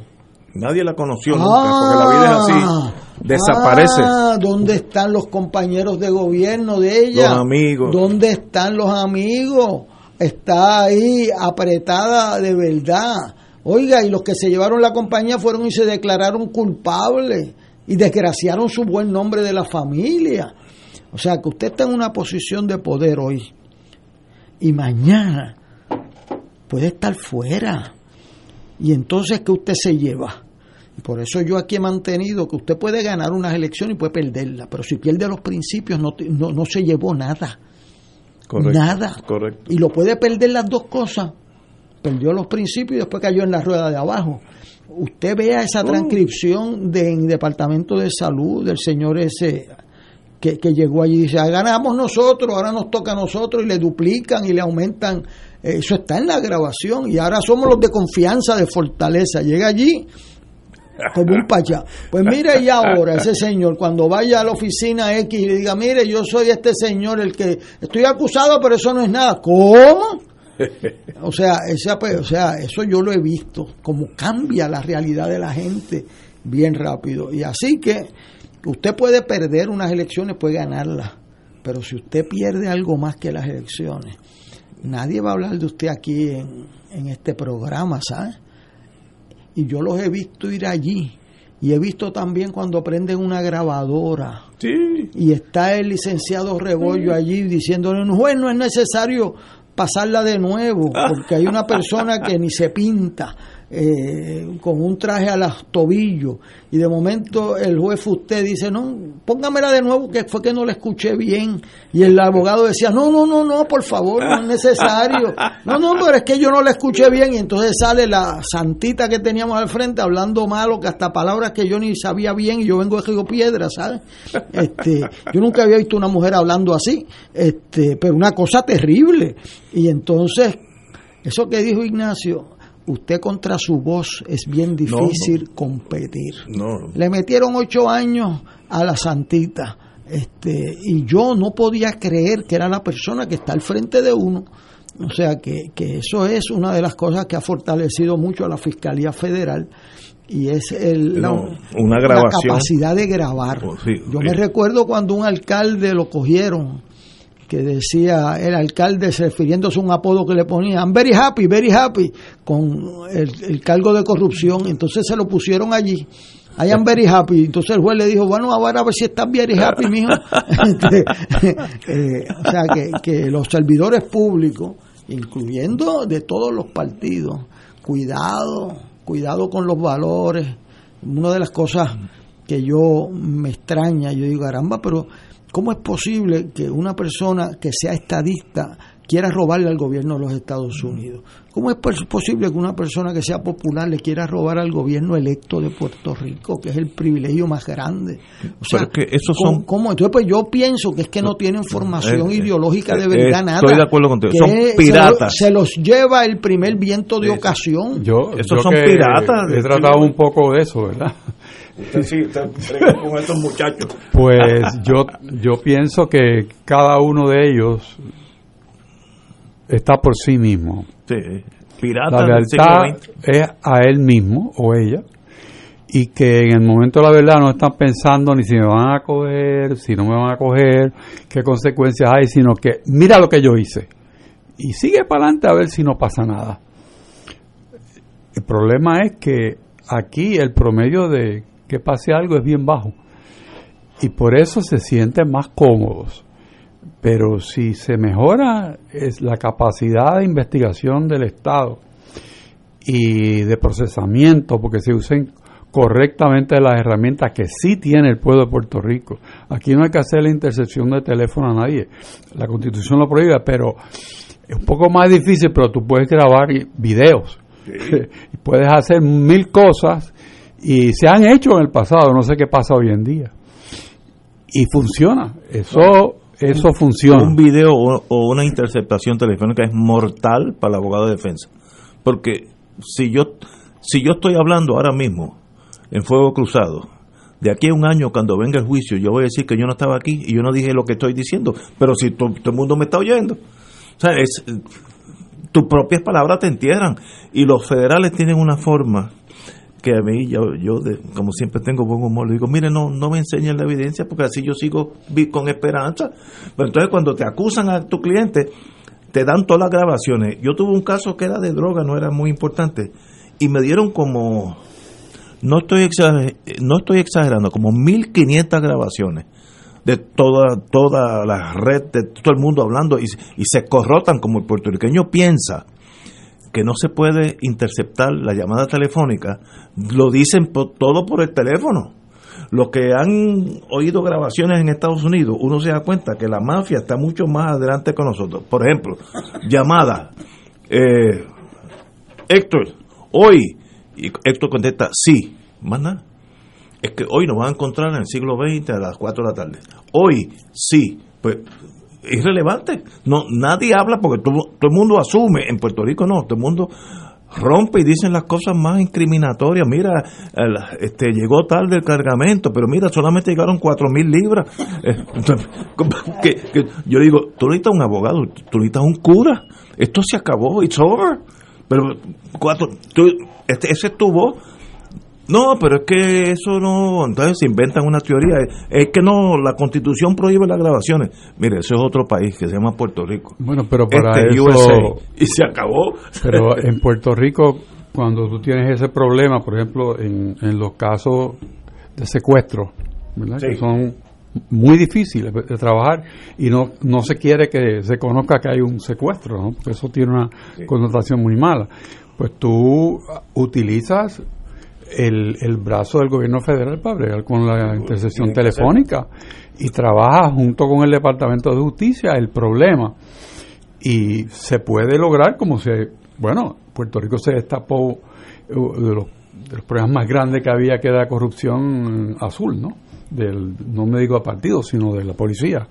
Nadie la conoció nunca, porque la vida es así. Desaparece. Ah, ¿Dónde están los compañeros de gobierno de ella? Los amigos. ¿Dónde están los amigos? Está ahí apretada de verdad. Oiga, y los que se llevaron la compañía fueron y se declararon culpables y desgraciaron su buen nombre de la familia. O sea, que usted está en una posición de poder hoy y mañana puede estar fuera. Y entonces, ¿qué usted se lleva? Y por eso yo aquí he mantenido que usted puede ganar unas elecciones y puede perderlas, pero si pierde los principios no, no, no se llevó nada. Correcto, Nada. Correcto. Y lo puede perder las dos cosas. Perdió los principios y después cayó en la rueda de abajo. Usted vea esa transcripción del Departamento de Salud del señor ese que, que llegó allí y dice, "Ah, ganamos nosotros, ahora nos toca a nosotros y le duplican y le aumentan. Eso está en la grabación y ahora somos los de confianza, de fortaleza. Llega allí como un pachá. Pues mire y ahora ese señor cuando vaya a la oficina X y le diga, mire, yo soy este señor el que estoy acusado, pero eso no es nada. ¿Cómo? O sea, esa, pues, o sea, eso yo lo he visto, como cambia la realidad de la gente bien rápido. Y así que usted puede perder unas elecciones, puede ganarlas, pero si usted pierde algo más que las elecciones, nadie va a hablar de usted aquí en, en este programa, ¿sabes? Y yo los he visto ir allí. Y he visto también cuando prenden una grabadora. Y está el licenciado Rebollo allí diciéndole, no, juez, no es necesario pasarla de nuevo, porque hay una persona que ni se pinta, eh, con un traje a los tobillos, y de momento el juez usted dice, no, póngamela de nuevo, que fue que no la escuché bien, y el abogado decía, no, no, no, no, por favor, no es necesario, no, no, pero es que yo no la escuché bien, y entonces sale la santita que teníamos al frente hablando malo, que hasta palabras que yo ni sabía bien, y yo vengo de Río Piedra, ¿sabes? Este, yo nunca había visto una mujer hablando así, este, pero una cosa terrible, y entonces, eso que dijo Ignacio, usted contra su voz es bien difícil competir. No. Le metieron ocho años a la santita. Este, y yo no podía creer que era la persona que está al frente de uno. O sea que, que eso es una de las cosas que ha fortalecido mucho a la Fiscalía Federal y es el, la, No, una la capacidad de grabar. Oh, sí, Yo sí. me recuerdo cuando un alcalde lo cogieron que decía el alcalde refiriéndose a un apodo que le ponían very happy, very happy con el, el cargo de corrupción, entonces se lo pusieron allí. I am very happy. Entonces el juez le dijo, bueno, ahora a ver si estás very happy, mijo. Este, eh, o sea, que, que los servidores públicos, incluyendo de todos los partidos, cuidado, cuidado con los valores. Una de las cosas que yo me extraña, yo digo, caramba, pero ¿cómo es posible que una persona que sea estadista quiera robarle al gobierno de los Estados Unidos? ¿Cómo es pos- posible que una persona que sea popular le quiera robar al gobierno electo de Puerto Rico, que es el privilegio más grande? O sea, Pero es que esos ¿cómo- son- cómo? Entonces, pues yo pienso que es que no tienen formación Eh, eh, ideológica de eh, verdad eh, nada. estoy de acuerdo contigo. Son piratas. Se, los lleva el primer viento de ocasión. Yo, Esos yo son que piratas. He tratado un poco de eso, ¿verdad? Usted sí, usted con estos muchachos. Pues yo, yo pienso que cada uno de ellos está por sí mismo. Sí, piratas La lealtad es a él mismo o ella y que en el momento de la verdad no están pensando ni si me van a coger, si no me van a coger, qué consecuencias hay, sino que mira lo que yo hice y sigue para adelante a ver si no pasa nada. El problema es que aquí el promedio de que pase algo es bien bajo y por eso se sienten más cómodos. Pero si se mejora es la capacidad de investigación del Estado y de procesamiento, porque se usen correctamente las herramientas que sí tiene el pueblo de Puerto Rico. Aquí no hay que hacer la intercepción de teléfono a nadie. La constitución lo prohíbe, pero es un poco más difícil, pero tú puedes grabar videos. y puedes hacer mil cosas y se han hecho en el pasado, no sé qué pasa hoy en día. Y funciona. Eso eso funciona. Un video o, o una interceptación telefónica es mortal para el abogado de defensa. Porque si yo si yo estoy hablando ahora mismo en fuego cruzado, de aquí a un año cuando venga el juicio, yo voy a decir que yo no estaba aquí y yo no dije lo que estoy diciendo, pero si to- todo el mundo me está oyendo. O sea, es, tus propias palabras te entierran. Y los federales tienen una forma que a mí, yo, yo como siempre tengo buen humor, le digo, mire, no, no me enseñen la evidencia porque así yo sigo con esperanza. Pero entonces cuando te acusan a tu cliente, te dan todas las grabaciones. Yo tuve un caso que era de droga, no era muy importante, y me dieron como, no estoy, exager- no estoy exagerando, como 1500 grabaciones de toda, toda la red, de todo el mundo hablando, y, y se corrotan como el puertorriqueño piensa que no se puede interceptar la llamada telefónica, lo dicen todo por el teléfono. Los que han oído grabaciones en Estados Unidos, uno se da cuenta que la mafia está mucho más adelante con nosotros. Por ejemplo, llamada, eh, Héctor, hoy, y Héctor contesta, sí, más nada. Es que hoy nos van a encontrar en el siglo XX a las 4 de la tarde. Hoy, sí, pues es irrelevante. No, nadie habla porque todo, el mundo asume, en Puerto Rico no, todo el mundo rompe y dicen las cosas más incriminatorias. Mira, este llegó tarde el cargamento, pero mira, solamente llegaron cuatro mil libras. Que yo digo, tú necesitas un abogado, tú necesitas un cura. Esto se acabó, it's over. Pero cuatro, tú, este, ese es tu voz. No, pero es que eso no, entonces se inventan una teoría. Es que no, la constitución prohíbe las grabaciones. Mire, eso es otro país que se llama Puerto Rico. Bueno, pero para Este, eso... USA. Y se acabó. Pero en Puerto Rico, cuando tú tienes ese problema, por ejemplo, en, en los casos de secuestro, ¿verdad? Sí. que son muy difíciles de de trabajar y no, no se quiere que se conozca que hay un secuestro, ¿no? porque eso tiene una connotación muy mala. Pues tú utilizas el, el brazo del gobierno federal para bregar con la ser. telefónica. Y trabajas junto con el Departamento de Justicia el problema. Y se puede lograr como se bueno Puerto Rico se destapó eh, de los, de los problemas más grandes que había que era corrupción eh, azul no del no me digo a partido sino de la policía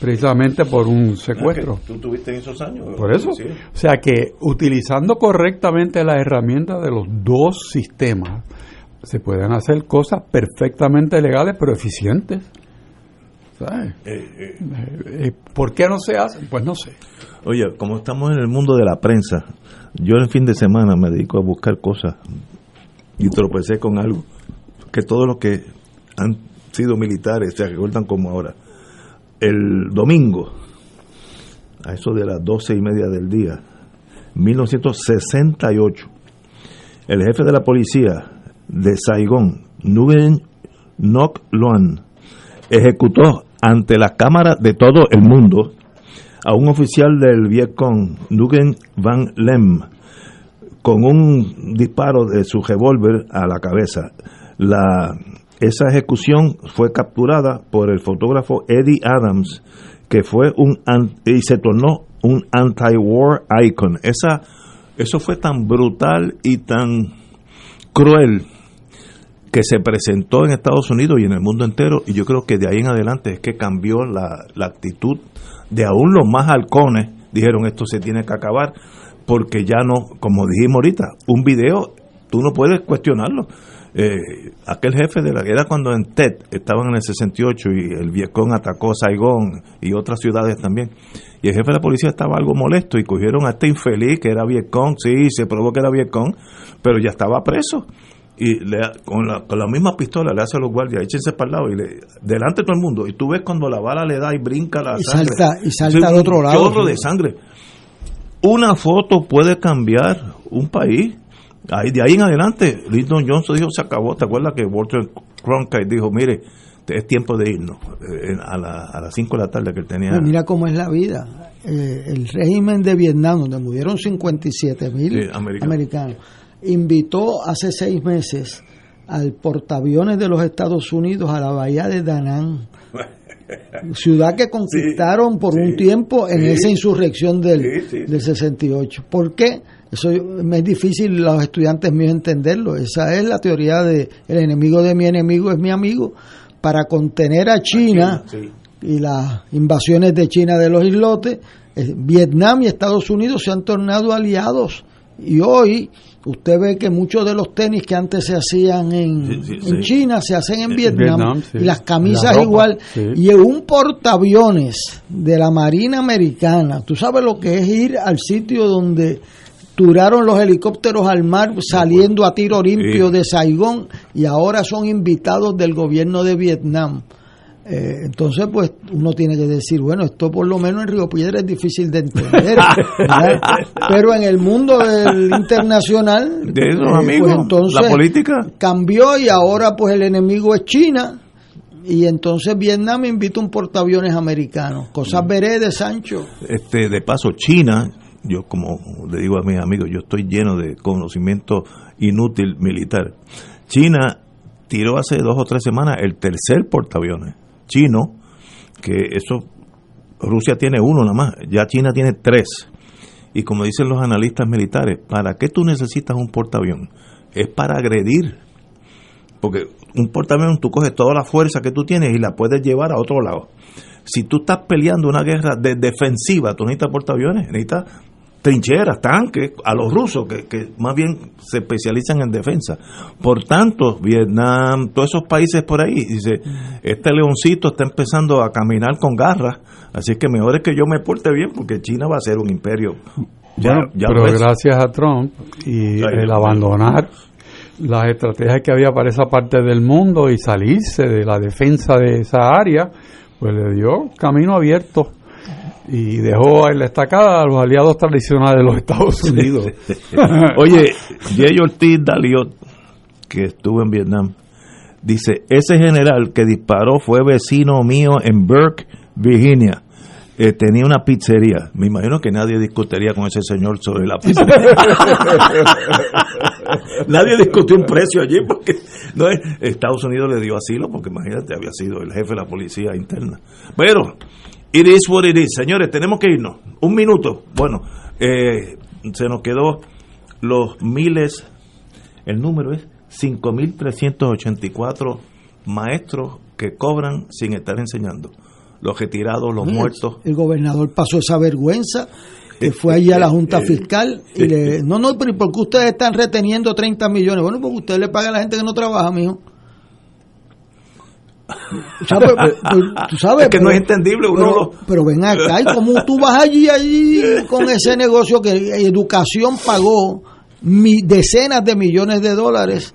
precisamente por un secuestro Tú tuviste en esos años. por eso Sí. o sea que utilizando correctamente las herramientas de los dos sistemas se pueden hacer cosas perfectamente legales pero eficientes ¿Sabes? Eh. Eh, eh, ¿Por qué no se hacen? Pues no sé. Oye, como estamos en el mundo de la prensa, yo el fin de semana me dedico a buscar cosas y tropecé con algo que todos los que han sido militares se recuerdan como ahora. El domingo, a eso de las doce y media del día, 1968, el jefe de la policía de Saigón, Nguyen Ngoc Loan, ejecutó ante la cámara de todo el mundo a un oficial del Vietcong, Nguyen Van Lem, con un disparo de su revólver a la cabeza. La, esa ejecución fue capturada por el fotógrafo Eddie Adams, que fue un y se tornó un anti-war icon. Esa, eso fue tan brutal y tan cruel que se presentó en Estados Unidos y en el mundo entero y yo creo que de ahí en adelante es que cambió la, la actitud de aún los más halcones dijeron esto se tiene que acabar porque ya no, como dijimos ahorita, un video tú no puedes cuestionarlo. Eh, aquel jefe de la era cuando en TED estaban en el 68 y el Vietcong atacó Saigón y otras ciudades también. Y el jefe de la policía estaba algo molesto y cogieron a este infeliz que era Vietcong, sí, se probó que era Vietcong, pero ya estaba preso y le, con, la, con la misma pistola le hace a los guardias, échense para el lado y le, delante de todo el mundo. Y tú ves cuando la bala le da y brinca la Y sangre. salta- y salta al otro lado. de sangre. Una foto puede cambiar un país. Ahí, de ahí en adelante, Lyndon Johnson dijo, se acabó. ¿Te acuerdas que Walter Cronkite dijo, mire, es tiempo de irnos eh, a, la- a las 5 de la tarde que él tenía. Pues mira cómo es la vida. Eh, el régimen de Vietnam, donde murieron 57 mil Sí, americanos, invitó hace seis meses al portaaviones de los Estados Unidos a la bahía de Danán, ciudad que conquistaron por un tiempo en esa insurrección del, del 68. ¿Por qué? Eso me es difícil los estudiantes míos entenderlo. Esa es la teoría de el enemigo de mi enemigo es mi amigo. Para contener a China y las invasiones de China de los islotes, eh, Vietnam y Estados Unidos se han tornado aliados. Y hoy usted ve que muchos de los tenis que antes se hacían en, en China se hacen en Vietnam, Vietnam, sí. y las camisas La igual sí. y en un portaaviones de la Marina Americana tú sabes lo que es ir al sitio donde turaron los helicópteros al mar saliendo a tiro limpio Sí. de Saigón y ahora son invitados del gobierno de Vietnam Eh, entonces, pues uno tiene que decir, bueno, esto por lo menos en Río Piedra es difícil de entender, ¿verdad? pero en el mundo del internacional, De esos eh, amigos, pues, entonces la política. cambió y ahora pues el enemigo es China y entonces Vietnam invita un portaaviones americano. Cosas veré de Sancho. Este, de paso, China, yo como le digo a mis amigos, yo estoy lleno de conocimiento inútil militar. China tiró hace dos o tres semanas el tercer portaaviones chino, que eso, Rusia tiene uno nada más, ya China tiene tres. Y como dicen los analistas militares, ¿para qué tú necesitas un portaavión? Es para agredir. Porque un portaavión tú coges toda la fuerza que tú tienes y la puedes llevar a otro lado. Si tú estás peleando una guerra de defensiva, tú necesitas portaaviones, necesitas trincheras, tanques, a los rusos, que, que más bien se especializan en defensa. Por tanto, Vietnam, todos esos países por ahí, dice, este leoncito está empezando a caminar con garras, así que mejor es que yo me porte bien, porque China va a ser un imperio. Ya, Bueno, ya pero gracias a Trump y Ay, el abandonar las estrategias que había para esa parte del mundo y salirse de la defensa de esa área, pues le dio camino abierto y dejó en la estacada a los aliados tradicionales de los Estados Unidos. Oye, Jay Ortiz Daliot, que estuvo en Vietnam, dice, ese general que disparó fue vecino mío en Burke, Virginia. Eh, tenía una pizzería. Me imagino que nadie discutiría con ese señor sobre la pizzería. nadie discutió un precio allí porque no es, Estados Unidos le dio asilo porque imagínate, había sido el jefe de la policía interna. Pero, it is what it is. Señores, tenemos que irnos. Un minuto. Bueno, eh, se nos quedó los miles, el número es 5.384 maestros que cobran sin estar enseñando. Los retirados, los El- muertos. El gobernador pasó esa vergüenza que fue allí a la Junta Fiscal y le no no pero ¿y ¿por qué ustedes están reteniendo 30 millones? Bueno, porque ustedes le pagan a la gente que no trabaja, mijo. Tú sabes, Es que no pero- es entendible, uno pero, lo- pero ven acá, y como tú vas allí, allí con ese negocio que Educación pagó mi- decenas de millones de dólares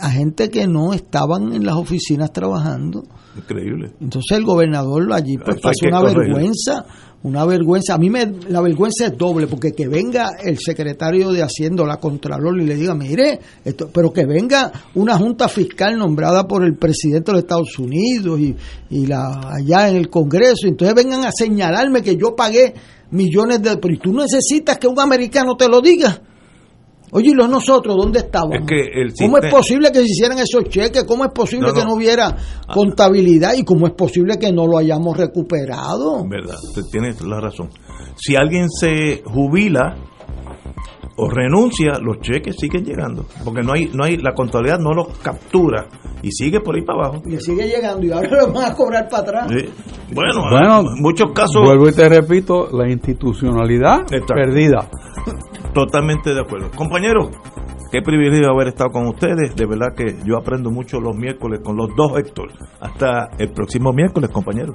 a gente que no estaban en las oficinas trabajando. Increíble. Entonces el gobernador allí pues pasó una vergüenza, una vergüenza. A mí me, la vergüenza es doble, porque que venga el secretario de Hacienda, la Contralor, y le diga, mire, esto, pero que venga una junta fiscal nombrada por el presidente de los Estados Unidos y, y la allá en el Congreso, y entonces vengan a señalarme que yo pagué millones de... Pero ¿y tú necesitas que un americano te lo diga. Oye, ¿y los nosotros dónde estábamos? Es que el ¿Cómo es posible que se hicieran esos cheques? ¿Cómo es posible No, que no. no hubiera contabilidad? ¿Y cómo es posible que no lo hayamos recuperado? verdad, usted tiene la razón. Si alguien se jubila o renuncia, los cheques siguen llegando, porque no hay, no hay, la contabilidad no los captura y sigue por ahí para abajo. Y sigue llegando y ahora lo van a cobrar para atrás. Sí. Bueno, Bueno, en muchos casos Vuelvo y te repito, la institucionalidad Exacto. perdida. totalmente de acuerdo. Compañeros, qué privilegio haber estado con ustedes. De verdad que yo aprendo mucho los miércoles con los dos Héctor. Hasta el próximo miércoles, compañeros.